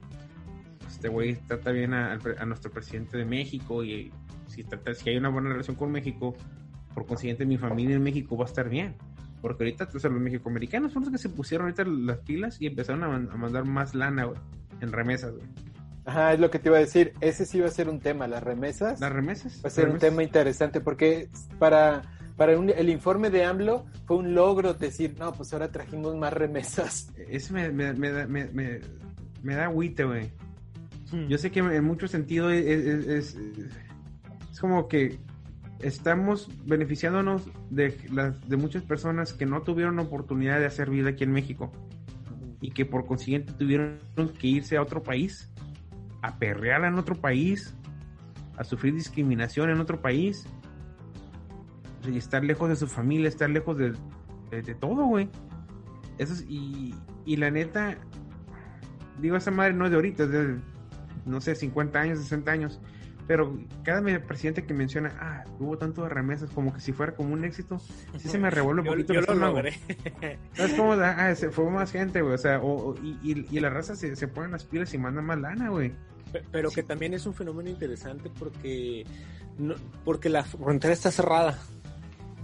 Este güey trata bien a, a nuestro presidente de México y si, trata, si hay una buena relación con México, por consiguiente mi familia en México va a estar bien. Porque ahorita o sea, los mexicoamericanos son los que se pusieron ahorita las pilas y empezaron a, man- a mandar más lana güey, en remesas. güey. Ajá, es lo que te iba a decir. Ese sí va a ser un tema, las remesas. Las remesas. Va a ser un remesas. tema interesante porque para, para un- el informe de AMLO fue un logro decir, no, pues ahora trajimos más remesas. Eso me, me, me, da- me, me, me da agüite, güey. Hmm. Yo sé que en muchos sentidos es, es, es- es como que estamos beneficiándonos de, las, de muchas personas que no tuvieron oportunidad de hacer vida aquí en México y que por consiguiente tuvieron que irse a otro país, a perrear en otro país, a sufrir discriminación en otro país y estar lejos de su familia, estar lejos de, de, de todo, güey. Eso es, y, y la neta, digo, esa madre no es de ahorita, es de, no sé, 50 años, 60 años. Pero cada presidente que menciona, ah, hubo tanto de remesas, como que si fuera como un éxito, sí se me revuelve un Yo, poquito yo el lo logré. Es como, ah, se fue más gente, güey, o sea, o, o- y, y, y la raza se, se ponen las pilas y mandan más lana, güey. Pe- Pero que también es un fenómeno interesante porque, no, porque la frontera está cerrada.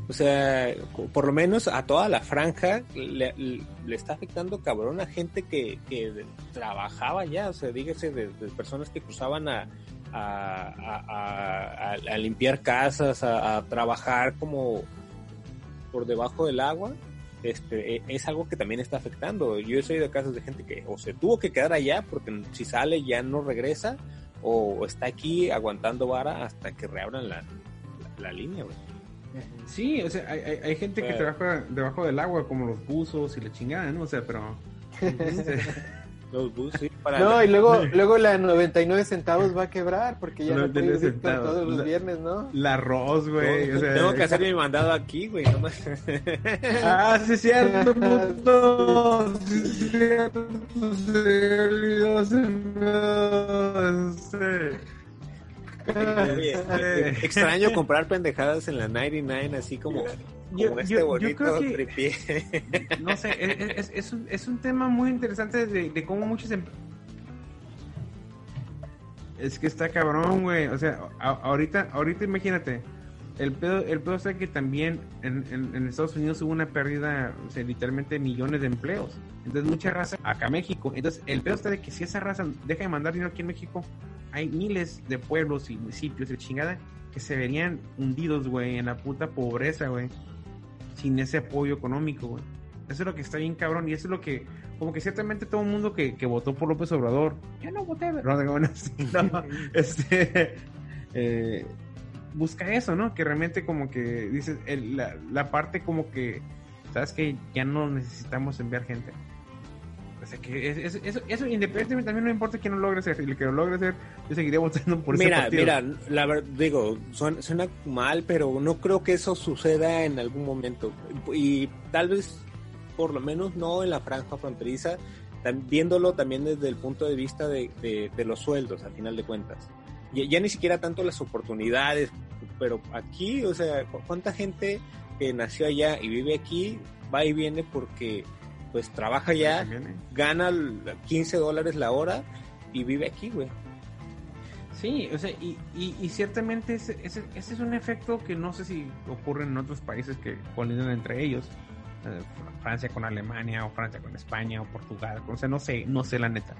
O sea, por lo menos a toda la franja le, le está afectando cabrón a gente que, que trabajaba ya. O sea, dígase de, personas que cruzaban a, a, a- limpiar casas, a, trabajar como por debajo del agua. Este, e- es algo que también está afectando. Yo soy de casos de gente que o se tuvo que quedar allá porque si sale ya no regresa o está aquí aguantando vara hasta que reabran la, la, línea. Sí, o sea, hay, hay, hay gente que trabaja debajo del agua, como los buzos y la chingada, ¿no? O sea, pero... este, Los bus, sí, para No, y luego, luego la 99 centavos va a quebrar porque ya no 99 puedes ir todos los La- viernes, ¿no? la arroz, güey. o sea, tengo que hacer mi mandado aquí, güey. No más. Ah, sí es cierto, puto. Sí cierto, se me olvidó, se me- sí. Oye, extraño comprar pendejadas en la 99 así como, Yo- este yo- yo bonito creo que- tripié. No sé, es, es- es un, es un tema muy interesante de, de cómo muchos... em- Es que está cabrón, güey. O sea, a- ahorita, ahorita imagínate. El pedo, el pedo está que también en, en- en Estados Unidos hubo una pérdida, o sea, literalmente millones de empleos. Entonces, mucha raza acá a México. Entonces, el pedo está de que si esa raza deja de mandar dinero aquí en México, hay miles de pueblos y municipios de chingada que se verían hundidos, güey, en la puta pobreza, güey. Sin ese apoyo económico, güey. Eso es lo que está bien cabrón y eso es lo que, como que ciertamente todo el mundo que, que votó por López Obrador, yo no voté, no, no, no, no, este, eh, busca eso, ¿no? Que realmente como que dices, el- la, la parte como que, sabes que ya no necesitamos enviar gente. O sea que es- es- eso, eso independientemente también no importa quién lo logre hacer, y el que lo logre hacer, yo seguiría votando por ese Mira, partido. mira, la verdad, digo, suena, suena mal, pero no creo que eso suceda en algún momento. Y tal vez, por lo menos, no en la franja fronteriza, tam- viéndolo también desde el punto de vista de, de- de los sueldos, al final de cuentas. Ya, ya ni siquiera tanto las oportunidades, pero aquí, o sea, ¿cu- ¿cuánta gente que nació allá y vive aquí va y viene porque pues trabaja ¿eh? gana el 15 dólares la hora y vive aquí, güey? Sí, o sea, y, y, y ciertamente ese, ese, ese es un efecto que no sé si ocurre en otros países que colindan entre ellos. Eh, Francia con Alemania, o Francia con España, o Portugal, o sea, no sé, no sé la neta.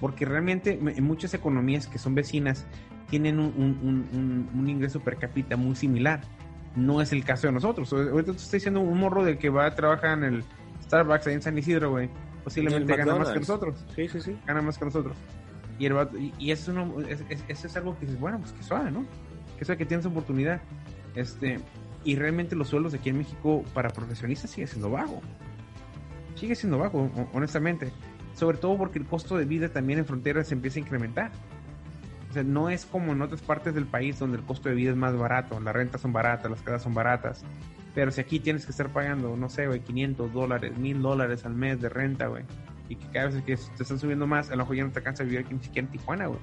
Porque realmente en muchas economías que son vecinas tienen un, un- un- un- un ingreso per cápita muy similar. no es el caso de nosotros. Ahorita te estoy diciendo un morro de que va a trabajar en el Starbucks ahí en San Isidro, güey. Posiblemente gana más que nosotros. Sí, sí, sí. Gana más que nosotros. Y, el vato- y, y eso, es uno- es, es- eso es algo que dices, bueno, pues que suave, ¿no? Que suave que tienes oportunidad. Este, y realmente los sueldos aquí en México para profesionistas sigue siendo bajo. Sigue siendo bajo, ho- honestamente. Sobre todo porque el costo de vida también en fronteras se empieza a incrementar. O sea, no es como en otras partes del país donde el costo de vida es más barato, las rentas son baratas, las casas son baratas. Pero si aquí tienes que estar pagando, no sé, güey, 500 dólares, 1000 dólares al mes de renta, güey, y que cada vez que te están subiendo más, a lo mejor ya no te alcanza a vivir aquí ni siquiera en Tijuana, güey.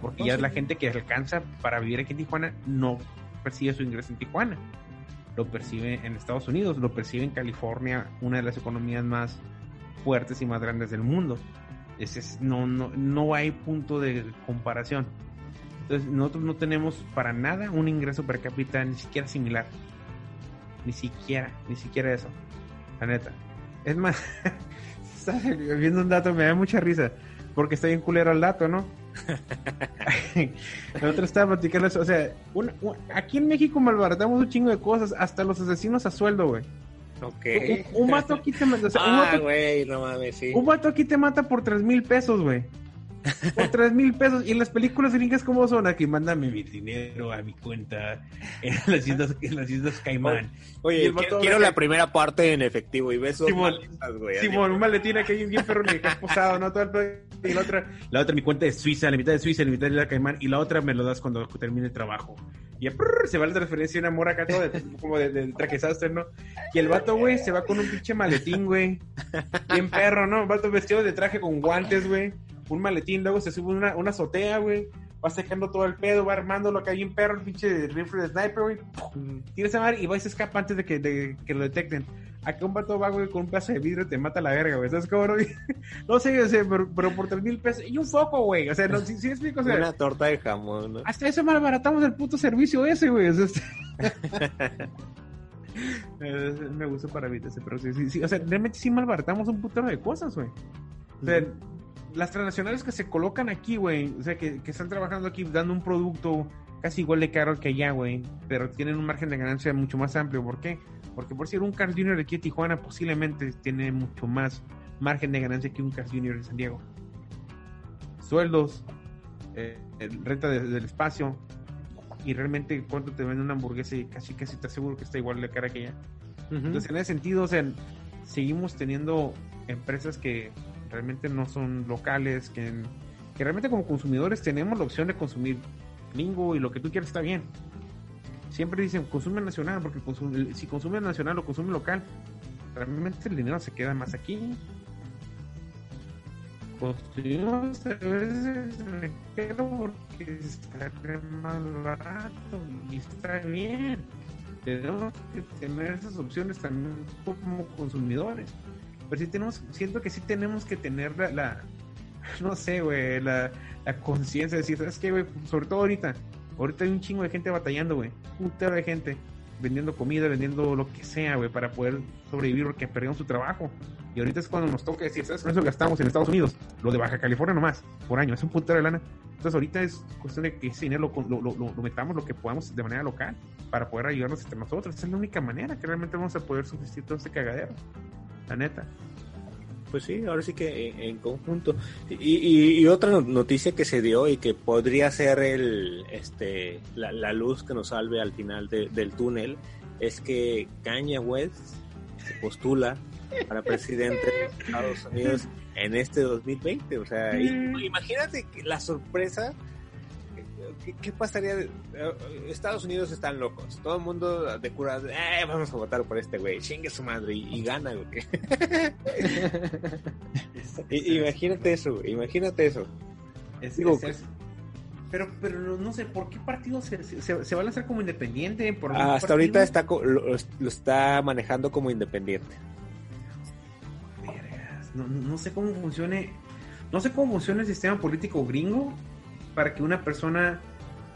Porque No, ya sí. la gente que alcanza para vivir aquí en Tijuana no percibe su ingreso en Tijuana. Lo percibe en Estados Unidos, lo percibe en California, una de las economías más fuertes y más grandes del mundo. Ese es- no, no, no hay punto de comparación. Entonces, nosotros no tenemos para nada un ingreso per cápita ni siquiera similar. Ni siquiera, ni siquiera eso. La neta. Es más, viendo un dato, me da mucha risa. Porque está bien culero el dato, ¿no? La otra estaba platicando eso. O sea, un- un- aquí en México malbaratamos un chingo de cosas, hasta los asesinos a sueldo, güey. Ok. Un, un vato aquí te mata, o sea, un Ah, güey, no mames, sí. un vato aquí te mata por tres mil pesos, güey. Por tres mil pesos. Y en las películas gringas, ¿cómo son? Aquí, mándame mi dinero a mi cuenta en las Islas, en las islas Caimán. Oye, quiero, de- la primera parte en efectivo y besos. Simón, maletas, güey. Simón, un maletín aquí hay un bien perro que posado, ¿no? Todo el pedo. y la otra, la otra mi cuenta es Suiza, la mitad de Suiza, la mitad de la Caimán, y la otra me lo das cuando termine el trabajo. Y prrr, se va la transferencia y una mora acá todo de- como de, de traje sastre, ¿no? Y el vato, güey, se va con un pinche maletín, güey. Bien perro, ¿no? El vato vestido de traje con guantes, güey. Un maletín, luego se sube una, una azotea, güey. Va sacando todo el pedo, va armándolo acá bien perro, el pinche rifle de sniper, güey. Tira esa madre y va y se escapa antes de que, de que lo detecten. Acá un vato va, güey, con un pedazo de vidrio te mata la verga, güey. ¿Sabes cómo? No, no sé, o sea, pero, pero por tres mil pesos. Y un foco, güey. O sea, no, sí me explico, o sea, Una torta de jamón, ¿no? hasta eso malbaratamos el puto servicio ese, güey. O sea, este- Eh, me gusta para evitar ese, pero sí, sí, sí, o sea, realmente sí malbaratamos un putero de cosas, güey. O sea, las transnacionales que se colocan aquí, güey, o sea, que, que están trabajando aquí dando un producto casi igual de caro que allá, güey, pero tienen un margen de ganancia mucho más amplio. ¿Por qué? Porque por ser un Carl Jr. aquí en Tijuana posiblemente tiene mucho más margen de ganancia que un Carl Jr. en San Diego. Sueldos, eh, renta de- del espacio, y realmente cuánto te vende una hamburguesa y casi casi te aseguro que está igual de cara que allá. Entonces, en ese sentido, o sea, seguimos teniendo empresas que realmente no son locales, que, que realmente como consumidores tenemos la opción de consumir gringo y lo que tú quieras está bien. Siempre dicen consume nacional, porque consum- el- si consume nacional o consume local, realmente el dinero se queda más aquí. Consumimos a veces porque está más barato y está bien tenemos que tener esas opciones también como consumidores. Pero sí tenemos, siento que sí tenemos que tener la, la- no sé, güey, la, la conciencia de decir, ¿sabes qué, güey? Sobre todo ahorita, ahorita hay un chingo de gente batallando, güey, un tero de gente vendiendo comida, vendiendo lo que sea, güey, para poder sobrevivir porque perdieron su trabajo. Y ahorita es cuando nos toca decir, ¿sabes? Con eso gastamos en Estados Unidos, lo de Baja California nomás, por año, es un puntero de lana. Entonces ahorita es cuestión de que ese dinero lo, lo, lo, lo metamos lo que podamos de manera local para poder ayudarnos entre nosotros. Esa es la única manera que realmente vamos a poder subsistir todo este cagadero. La neta. Pues sí, ahora sí que en, en conjunto. Y, y- y otra no- noticia que se dio y que podría ser el, este, la, la luz que nos salve al final de- del túnel es que Kanye West se postula para presidente de Estados Unidos en este 2020. O sea, y- imagínate la sorpresa. ¿Qué, qué pasaría? de- eh, Estados Unidos están locos. Todo el mundo de cura, eh, vamos a votar por este güey. Chingue su madre y, y gana, güey. Imagínate eso, güey, imagínate eso. Es- Digo, es- es- pero, pero no, sé, ¿por qué partido se, se, se va a lanzar como independiente? ¿Por algún Hasta ahorita está lo, lo está manejando como independiente. No- no sé cómo funcione. No sé cómo funciona el sistema político gringo para que una persona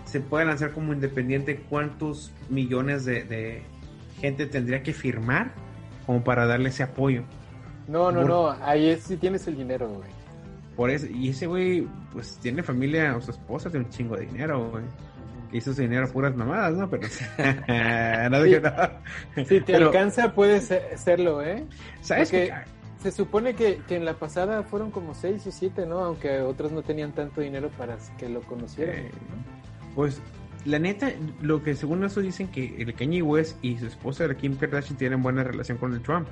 se pueda lanzar como independiente. ¿Cuántos millones de, de gente tendría que firmar como para darle ese apoyo? No, no, Por- no. Ahí es si tienes el dinero, güey. Por eso, y ese güey, pues tiene familia o su esposa tiene un chingo de dinero, güey. que hizo su dinero a puras mamadas, ¿no? Pero no. Si te Pero- alcanza, puede ser- serlo, ¿eh? ¿Sabes Porque se supone que, que en la pasada fueron como seis o siete, ¿no? Aunque otros no tenían tanto dinero para que lo conocieran. Eh, Pues la neta, lo que según eso dicen que el Kanye West y su esposa la Kim Kardashian tienen buena relación con el Trump.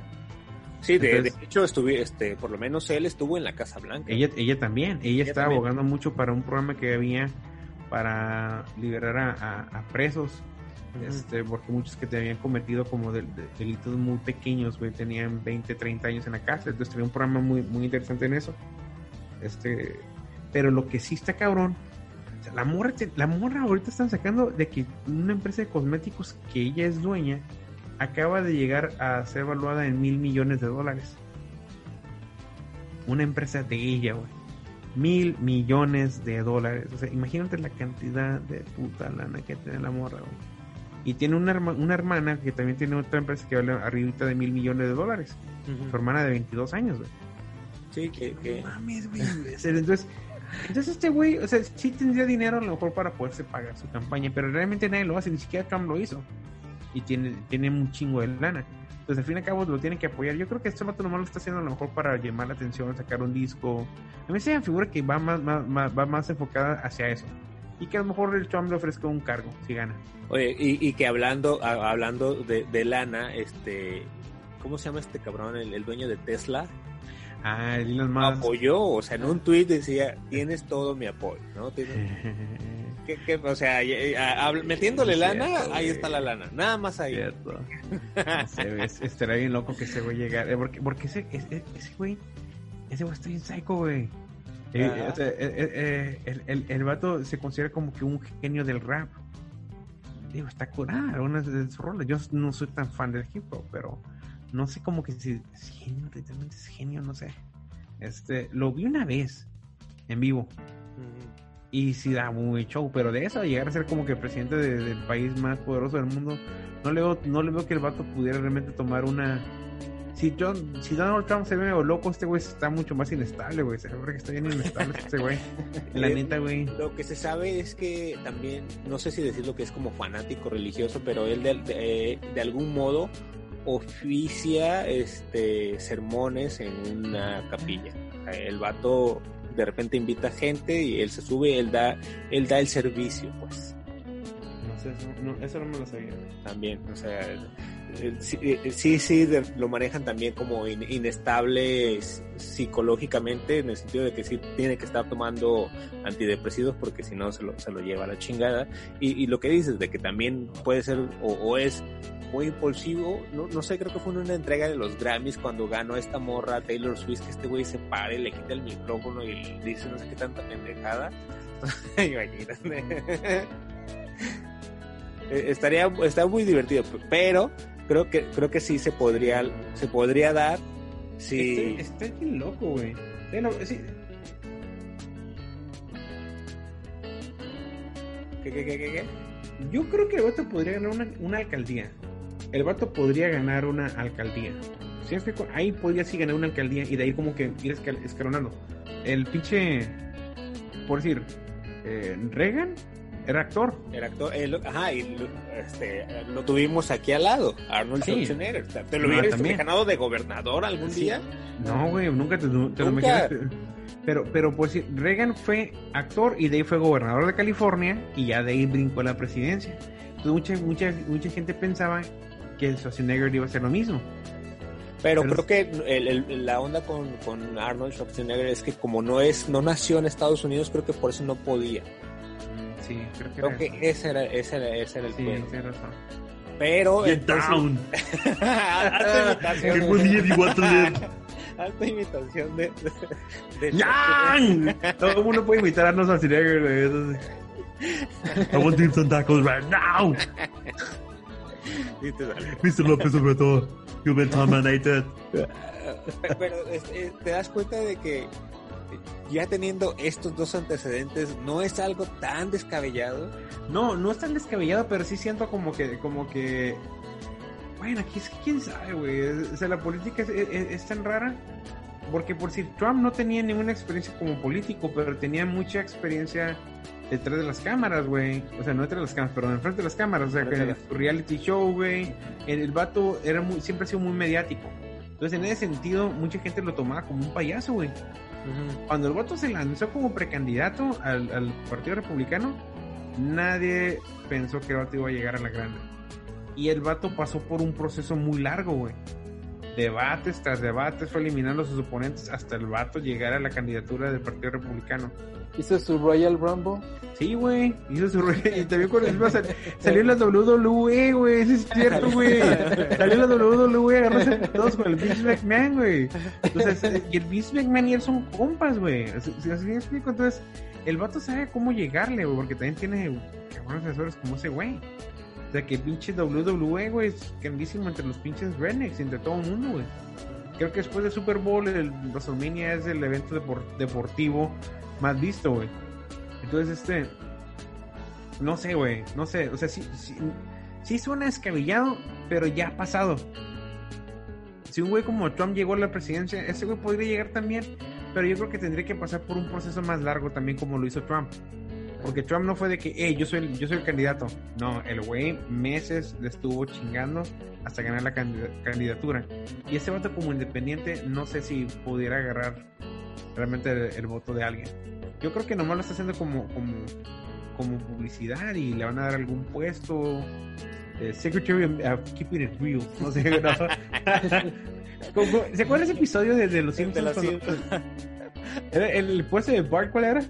Sí, de, Entonces- de hecho, estuve, este, por lo menos él estuvo en la Casa Blanca. Ella, ella también, ella, también. abogando mucho para un programa que había para liberar a, a- a presos, este, porque muchos que te habían cometido como de- de- delitos muy pequeños, güey, tenían 20, 30 años en la cárcel, entonces tenía un programa muy, muy interesante en eso. Este, pero lo que sí está cabrón, la morra, la morra ahorita están sacando de que una empresa de cosméticos que ella es dueña acaba de llegar a ser evaluada en mil millones de dólares. Una empresa de ella, güey. Mil millones de dólares. O sea, imagínate la cantidad de puta lana que tiene la morra, güey. Y tiene una, herma- una hermana que también tiene otra empresa que vale arribita de mil millones de dólares. Su hermana de 22 años, güey. Sí, que, que- No mames, güey. Entonces, entonces este güey, o sea, sí tendría dinero a lo mejor para poderse pagar su campaña, pero realmente nadie lo hace, ni siquiera Trump lo hizo. Y tiene, tiene un chingo de lana. Entonces, al fin y al cabo, lo tienen que apoyar. Yo creo que este vato nomás lo está haciendo a lo mejor para llamar la atención, sacar un disco. A mí se me figura que va más, más, más- va más enfocada hacia eso. Y que a lo mejor el Trump le ofrezca un cargo, si gana. Oye, y, y que hablando, a- hablando de, de lana, este, ¿cómo se llama este cabrón? El, el dueño de Tesla Ah, Elon Musk. apoyó, o sea, en un tuit decía, tienes todo mi apoyo, ¿no? Tienes- o sea, a- metiéndole lana, cierto, ahí está la lana, nada más ahí. Cierto. No sé, es- bien loco que ese güey llegara. eh, Porque, porque ese, ese, ese güey, ese güey está bien psycho, güey. Eh, Ajá. o sea, eh, el, el, el vato se considera como que un genio del rap. Digo, está curada, una de sus rolas. Yo no soy tan fan del hip hop, pero no sé como que si es genio, literalmente es genio, no sé. Este, lo vi una vez en vivo y sí da muy show, pero de eso llegar a ser como que presidente de- del país más poderoso del mundo, no le veo, no le veo que el vato pudiera realmente tomar una si John, si Donald Trump se ve medio loco, este güey está mucho más inestable, güey. Se ve que está bien inestable este güey. La neta, güey. Lo que se sabe es que también, no sé si decirlo que es como fanático religioso, pero él de, de- de algún modo oficia este sermones en una capilla. El vato de repente invita gente y él se sube, él da, él da el servicio, pues No sé, eso no, eso no me lo sabía. también, o sea, sí, eh, sí, sí, de- lo manejan también como in- inestable psicológicamente, en el sentido de que sí tiene que estar tomando antidepresivos porque si no se lo, se lo lleva a la chingada. Y, y lo que dices de que también puede ser o, o es muy impulsivo, no, no sé, creo que fue en una entrega de los Grammys cuando ganó esta morra Taylor Swift, que este güey se para y le quita el micrófono y dice no sé qué tanta pendejada. Imagínate. Eh, estaría está muy divertido pero creo que creo que sí se podría se podría dar si Está, está bien loco, güey. Sí, no, sí. ¿Qué, qué, qué, qué, qué? Yo creo que el vato podría ganar una, una alcaldía. El vato podría ganar una alcaldía. Cu- ahí podría sí ganar una alcaldía y de ahí como que ir escal- escalonando. El pinche, por decir, eh, Reagan era actor. el actor ajá y lo, este lo tuvimos aquí al lado Arnold Sí. Schwarzenegger O sea, te lo No, hubieras ganado de gobernador algún Sí. día No, güey, nunca te, te lo imaginaste. Pero, pero decir, Reagan fue actor y de ahí fue gobernador de California y ya de ahí brincó a la presidencia. Entonces mucha, mucha, mucha gente pensaba que Schwarzenegger iba a hacer lo mismo. pero, Pero creo que el- el- la onda con, con Arnold Schwarzenegger es que como no es no nació en Estados Unidos creo que por eso no podía Sí, creo que creo era que eso. ese era ese era, ese era el Sí, tienes razón. pero Get entonces- down. Alta imitación. You want to live. Alta imitación de. de, de Yang! Todo el mundo puede imitar a Arnold Schwarzenegger, güey. I want to eat some tacos right now. Mr. López Obrador, you've been terminated. Pero es- es- te das cuenta de que ya teniendo estos dos antecedentes no es algo tan descabellado. No, no es tan descabellado, pero sí siento como que, como que, bueno, aquí es que quién sabe, güey. O sea, la política es, es- es tan rara. Porque por si Trump no tenía ninguna experiencia como político, pero tenía mucha experiencia detrás de las cámaras, güey. O sea, no detrás de las cámaras, perdón, enfrente de las cámaras. O sea, que de su reality show, güey. El, el vato era muy, siempre ha sido muy mediático. Entonces, en ese sentido, mucha gente lo tomaba como un payaso, güey. Cuando el vato se lanzó como precandidato al, al Partido Republicano, nadie pensó que el vato iba a llegar a la grande. Y el vato pasó por un proceso muy largo, güey. Debates tras debates, fue eliminando a sus oponentes hasta el vato llegar a la candidatura del Partido Republicano. Hizo su Royal Rumble. Sí, güey. Hizo su re- Y también cuando iba sal- salió en la WWE, güey. Eso es cierto, güey. Salió en la WWE, agarrándose todos con el Vince McMahon, güey. Entonces, y el Vince McMahon y él son compas, güey. Así me explico. Entonces, el vato sabe cómo llegarle, güey. Porque también tiene cabrones asesores como ese güey. O sea, que pinche WWE, güey, es grandísimo entre los pinches rednecks, entre todo el mundo, güey. Creo que después del Super Bowl, el WrestleMania es el evento depor- deportivo más visto, güey. Entonces, este. No sé, güey. No sé. O sea, sí, suena escabillado, pero ya ha pasado. Si un güey como Trump llegó a la presidencia, ese güey podría llegar también. Pero yo creo que tendría que pasar por un proceso más largo también, como lo hizo Trump. Porque Trump no fue de que, hey, yo soy, el- yo soy el candidato. No, el güey meses le estuvo chingando hasta ganar la candida- candidatura. Y ese vato como independiente, no sé si pudiera agarrar realmente el, el voto de alguien. Yo creo que nomás lo está haciendo como, como, como publicidad y le van a dar algún puesto. eh, Secretary of of Keeping It Real. No sé, no. ¿Se acuerdan ese episodio de, de Los De Simpsons? El, puesto de Bart cuál era?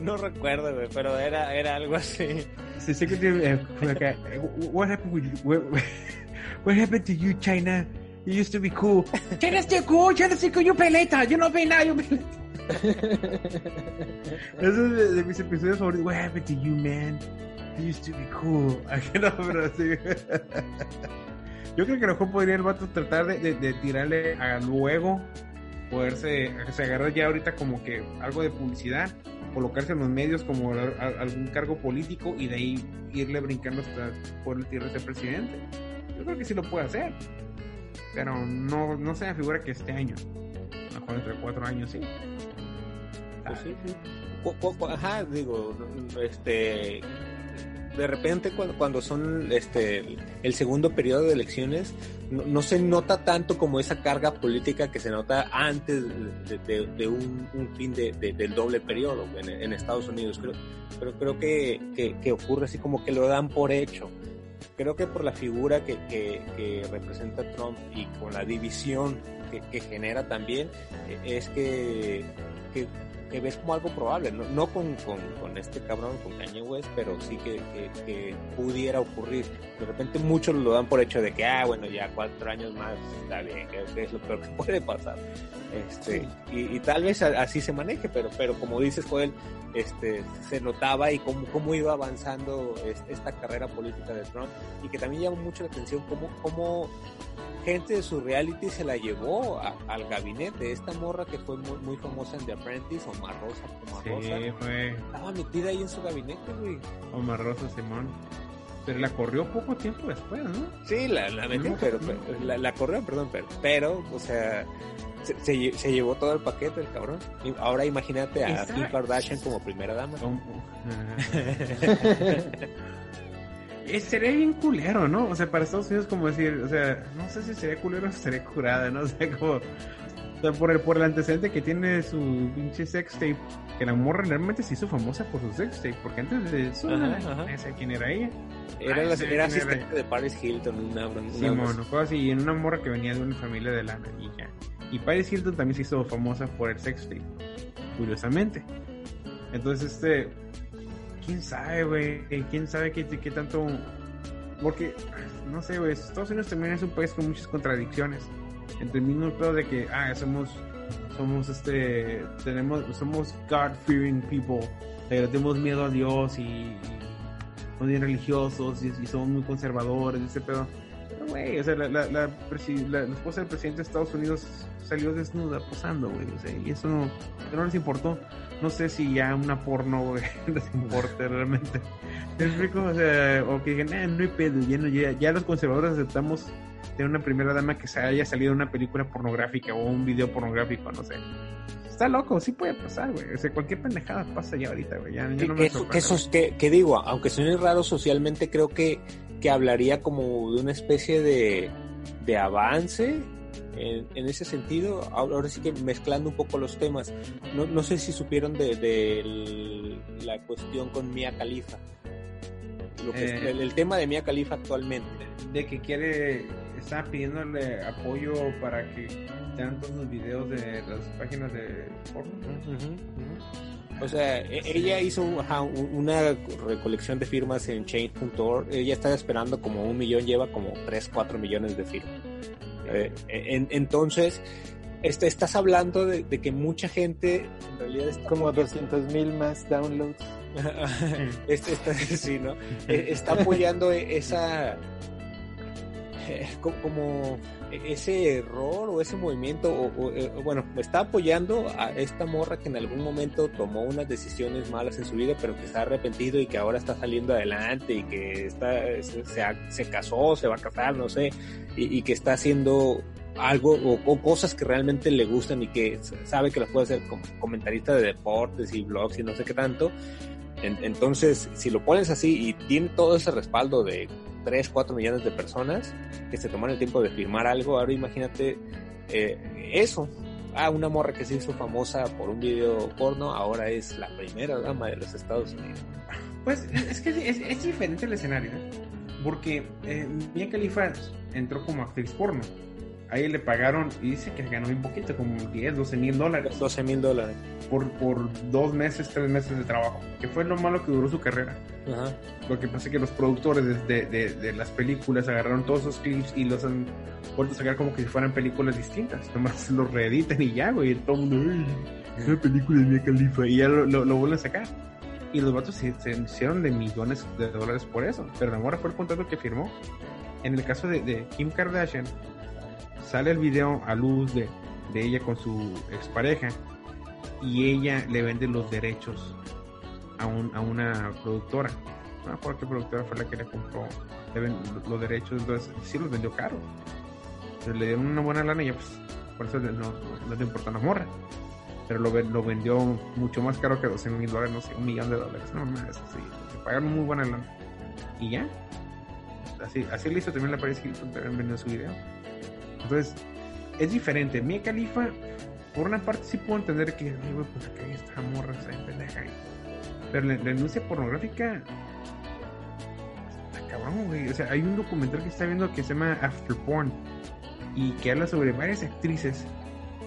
No recuerdo, güey, pero era, era algo así. Sí, Secretary, acá, eh, what happened with you? What, what happened to you, China? You used to be cool. China's still cool, China's still cool, you pay later, you no pay now, you later. Ese es de, de mis episodios favoritos. What happened to you, man? You used to be cool. No, pero así. Yo creo que a lo mejor podría el vato tratar de, de- de tirarle a luego, poderse se agarrar ya ahorita como que algo de publicidad, colocarse en los medios como a- a- algún cargo político y de ahí irle brincando hasta por el tierra de ser presidente. Yo creo que sí lo puede hacer, pero no, no se me figura que este año, a lo mejor entre cuatro años sí. Pues sí, Ajá, digo, este. De repente, cuando, cuando son este el segundo periodo de elecciones, no, se nota tanto como esa carga política que se nota antes de, un, fin de, de- del doble periodo en, en Estados Unidos. Creo, pero creo que, que, ocurre así como que lo dan por hecho. Creo que por la figura que, que, que representa Trump y con la división que, genera también, eh, es que, que ves como algo probable, no, no con, con, este cabrón, con Kanye West, pero sí que, que, que pudiera ocurrir. De repente muchos lo dan por hecho de que, ah, bueno, ya cuatro años más está bien, que es lo peor que puede pasar. Este, y, y tal vez así se maneje, pero, pero como dices, Joel, este, se notaba y cómo, cómo iba avanzando es- esta carrera política de Trump y que también llamó mucho la atención cómo, cómo gente de su reality se la llevó a- al gabinete. Esta morra que fue muy, muy famosa en The Apprentice, Omar Rosa, Omar Sí, Rosa, fue estaba metida ahí en su gabinete, güey. Omar Rosa Simón. Pero la corrió poco tiempo después, ¿no? Sí, la, la metió, No, pero, no. pero- la, la corrió, perdón, pero, pero o sea, se, se lle- se llevó todo el paquete el cabrón. Y ahora imagínate a Kim Kardashian como primera dama. Eh, sería bien culero, ¿no? O sea, para Estados Unidos como decir, o sea, no sé si sería culero o sería curada, ¿no? O sea, como... O sea, por el, por el antecedente que tiene su pinche sex tape, que la morra realmente se hizo famosa por su sex tape, porque antes de eso, Ajá, no ajá. sé quién era ella. Era, Ah, la, era asistente de Paris Hilton, una, una, Sí, mono, cosas así, y en una morra que venía de una familia de lana y ya. Y Paris Hilton también se hizo famosa por el sex tape, curiosamente. Entonces, este, quién sabe, güey, quién sabe qué, qué tanto, porque, no sé, güey, Estados Unidos también es un país con muchas contradicciones. Entre el mismo pedo de que, ah, somos, somos, este, tenemos, somos God-fearing people, tenemos miedo a Dios y, y somos bien religiosos y, y somos muy conservadores, ese pedo. Güey, o sea, la, la, la, la- esposa del presidente de Estados Unidos salió desnuda posando, güey, o sea, y eso no, no les importó. No sé si ya una porno, güey, les importe realmente. ¿Me explico? O sea, o que digan, "Ah, no hay pedo, ya, no- ya, ya los conservadores aceptamos tener una primera dama que se haya salido de una película pornográfica o un video pornográfico, no sé. Está loco, sí puede pasar, güey. O sea, cualquier pendejada pasa ya ahorita, güey. Ya, ya Que, no que me eso, sorprende, que, eso es- que- que digo, aunque suene raro socialmente, creo que, que hablaría como de una especie de, de avance en, en ese sentido. Ahora sí que mezclando un poco los temas. No, no sé si supieron de, de el- la cuestión con Mia Khalifa. Lo que es- Eh. el, el tema de Mia Khalifa actualmente. de que quiere, está pidiéndole apoyo para que tengan todos los videos de las páginas de porno. O sea, e- ella hizo ajá, una recolección de firmas en change.org. Ella está esperando como un millón, lleva como 3, 4 millones de firmas. Eh, en- entonces, este, estás hablando de, de que mucha gente en realidad está Como 200 mil más downloads. este, está, sí, ¿no? Eh, está apoyando esa eh, co- como ese error o ese movimiento o, o, eh, bueno está apoyando a esta morra que en algún momento tomó unas decisiones malas en su vida pero que está arrepentido y que ahora está saliendo adelante y que está se, casó se va a casar no sé y, que está haciendo algo o, cosas que realmente le gustan y que sabe que las puede hacer como comentarista de deportes y blogs y no sé qué tanto. En- entonces, si lo pones así y tiene todo ese respaldo de 3, 4 millones de personas que se toman el tiempo de firmar algo, ahora imagínate eh, eso. Ah, una morra que se hizo famosa por un video porno, ahora es la primera dama de los Estados Unidos. Pues es que es, es diferente el escenario, ¿eh? Porque eh, Mia Khalifa entró como actriz porno. Ahí le pagaron y dice que ganó un poquito, como 10, 12 mil dólares 12 mil dólares. por, por dos meses, tres meses de trabajo. Que fue lo malo que duró su carrera. Ajá. Lo que pasa es que los productores de, de- de- las películas agarraron todos esos clips y los han vuelto a sacar como que si fueran películas distintas. Nomás los reeditan y ya, güey. Todo el mundo, "Ay, una película de Mia Khalifa. Y ya lo, lo, lo vuelven a sacar. Y los vatos se, se hicieron de millones de dólares por eso. Pero la morra fue el contrato que firmó. En el caso de, de Kim Kardashian, sale el video a luz de, de ella con su expareja. Y ella le vende los derechos a, un, a una productora. No me acuerdo qué productora fue la que le compró le los derechos, entonces sí los vendió caro. Entonces, le dieron una buena lana y ya, pues por eso no, no le importa la morra. Pero lo, lo vendió mucho más caro que 12 mil dólares, no sé, un millón de dólares. No más, sí, le pagaron muy buena lana. Y ya. Así, así le hizo también la Paris Hilton, también vendió su video. Entonces, es diferente. Mia Khalifa, por una parte sí puedo entender que, ay, pues que esta morra está en pendeja. Pero la, la industria pornográfica está cabrón, güey. O sea, hay un documental que está viendo que se llama After Porn y que habla sobre varias actrices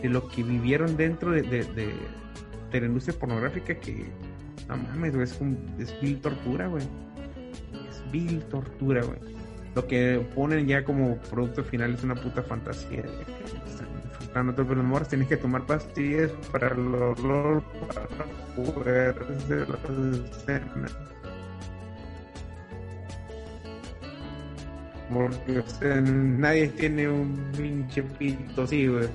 de lo que vivieron dentro de, de, de- de la industria pornográfica que no mames, güey, es, un, es vil tortura, güey. Es vil tortura, güey. Lo que ponen ya como producto final es una puta fantasía. Están disfrutando todo, pero los morros tienen que tomar pastillas para el dolor, para poder hacer las escenas. Porque o sea, nadie tiene un pinche pito así, güey.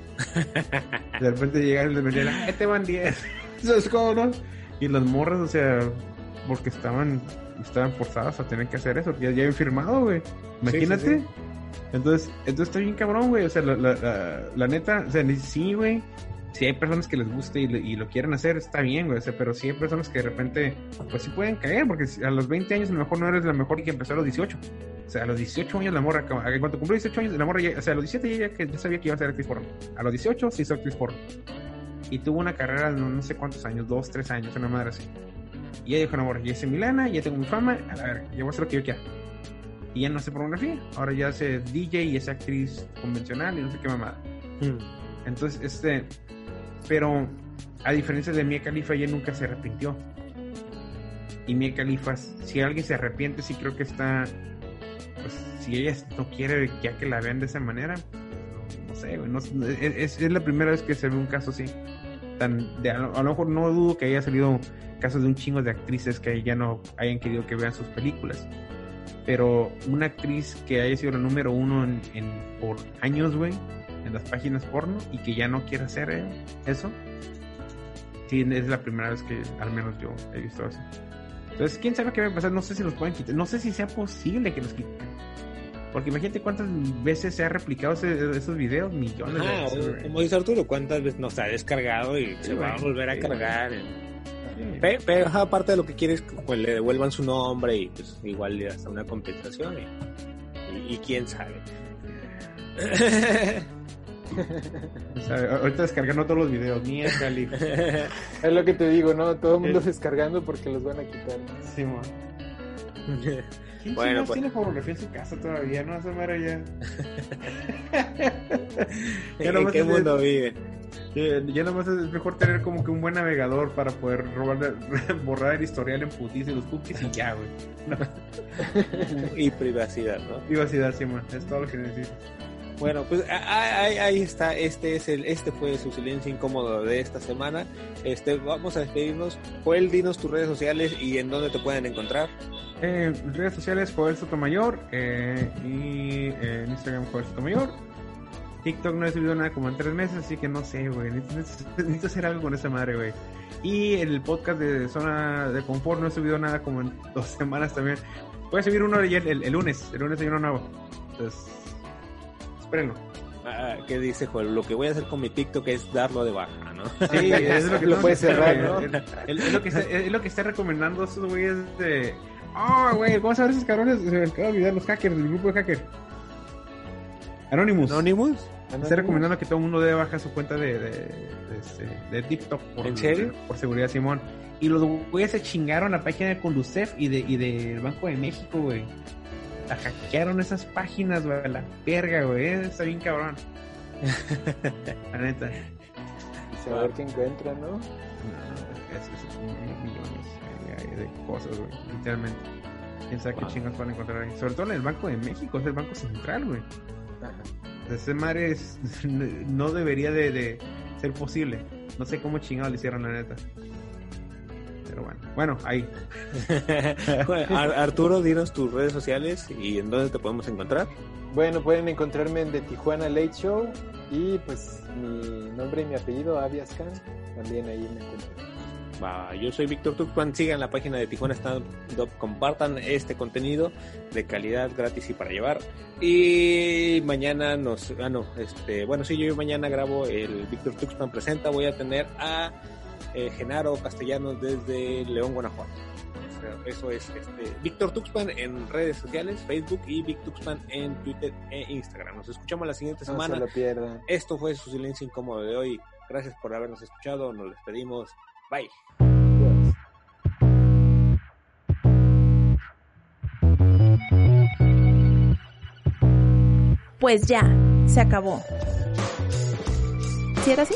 De repente llegan y les ah, este van 10. Eso es como, ¿no? Y las morras, o sea, porque estaban estaban forzadas a tener que hacer eso, ya, ya habían firmado, güey. Imagínate. sí, sí. Entonces, entonces está bien cabrón, güey. O sea, la, la, la, la neta, o sea, sí, güey. Si hay personas que les guste y, le- y lo quieren hacer, está bien, güey. O sea, pero sí hay personas que de repente, pues sí pueden caer, porque si a los 20 años a lo mejor no eres la mejor que empezó a los 18. O sea, a los 18 años la morra, cuando cumplió 18 años, la morra ya, o sea, a los 17 ya, que ya sabía que iba a ser actriz porno. A los 18 se hizo actriz porno. Y tuvo una carrera de no, no sé cuántos años, dos, tres años, una madre así. Y ella dijo, no, morra, ya hice mi lana, ya tengo mi fama, a ver, ya voy a hacer lo que yo quiera. Y ya no hace pornografía, ahora ya hace DJ y es actriz convencional y no sé qué mamada. Entonces, este, pero a diferencia de Mia Khalifa, ella nunca se arrepintió. Y Mia Khalifa, si alguien se arrepiente, sí creo que está, pues, si ella no quiere ya que la vean de esa manera, no sé, güey, no- es, es- es la primera vez que se ve un caso así. Tan, de, a, lo, a lo mejor no dudo que haya salido casos de un chingo de actrices que ya no hayan querido que vean sus películas. Pero una actriz que haya sido la número uno en, en- por años, güey, en las páginas porno y que ya no quiere hacer eh, eso. Sí, es la primera vez que al menos yo he visto eso. Entonces, quién sabe qué va a pasar. No sé si los pueden quitar. No sé si sea posible que los quiten. Porque imagínate cuántas veces se ha replicado ese- esos videos. Millones de Ajá, veces. o- güey. como dice Arturo, ¿cuántas veces nos ha descargado y se va a volver a Sí, cargar? Pero, aparte de lo que quieres, pues le devuelvan su nombre y pues igual le hasta una compensación y, y- y quién sabe. O sea, ahorita descargando todos los videos. Mierda. Es lo que te digo, ¿no? Todo el mundo descargando porque los van a quitar. Sí, mo. ¿Quién Bueno, pues- tiene pornografía en su casa todavía? No, esa madre ya. Ya ¿En qué es- mundo vive? Ya, nomás es mejor tener como que un buen navegador para poder robar, borrar el historial en putis y los cookies y ya, güey. Y privacidad, ¿no? Privacidad, sí, man. Es todo lo que necesito. Bueno, pues ahí, ahí está. Este es el, este fue su silencio incómodo de esta semana. Este, vamos a despedirnos. Joel, dinos tus redes sociales y en dónde te pueden encontrar. Eh, redes sociales, Joel Sotomayor. Eh, y eh, Instagram, Joel Sotomayor. TikTok no he subido nada como en tres meses, así que no sé, güey. Necesito, necesito hacer algo con esa madre, güey. Y el podcast de Zona de Confort no he subido nada como en dos semanas también. Voy a subir uno el, el lunes. El lunes hay uno nuevo. Entonces, espérenlo. Ah, ¿Qué dice Joel? Lo que voy a hacer con mi TikTok es darlo de baja, ¿no? Sí, es lo que Lo puedes hacer, cerrar. ¿no? Es, lo que está, es lo que está recomendando esos güeyes de. Ah, güey, ¿cómo saber esos cabrones? Se me acaba de olvidar los hackers, del grupo de hackers. Anonymous. Anonymous. Está recomendando que todo el mundo dé baja su cuenta de, de, de, este, de TikTok. Por, ¿En serio? Por seguridad, Simón. Y los güeyes se chingaron la página de Conducef y, de, y del Banco de México, güey. La hackearon esas páginas, güey. La verga, güey. eh, Está bien cabrón. la neta. Y saber qué encuentran, ¿no? No, es, es, es millones de cosas, güey. Literalmente. Quién sabe Wow. qué chingas van a encontrar ahí. Sobre todo en el Banco de México, es el Banco Central, güey. Ajá. Ese madre es- no debería de, de ser posible. No sé cómo chingados le hicieron, la neta. Pero bueno. Bueno, ahí. Ar- Arturo, dinos tus redes sociales y en dónde te podemos encontrar. Bueno, pueden encontrarme en The Tijuana Late Show y pues mi nombre y mi apellido, Avias Khan, también ahí me encuentran. Yo soy Víctor Tuxpan, sigan la página de Tijuana Stand Up, compartan este contenido de calidad gratis y para llevar. Y mañana nos, ah no, este, bueno sí, yo mañana grabo el Víctor Tuxpan presenta, voy a tener a eh, Genaro Castellanos desde León, Guanajuato. O sea, Eso es este, Víctor Tuxpan en redes sociales, Facebook y Víctor Tuxpan en Twitter e Instagram. Nos escuchamos la siguiente No semana. se lo pierdan. Esto fue su silencio incómodo de hoy. Gracias por habernos escuchado. Nos despedimos. Bye. Pues ya, se acabó. ¿Sí era así?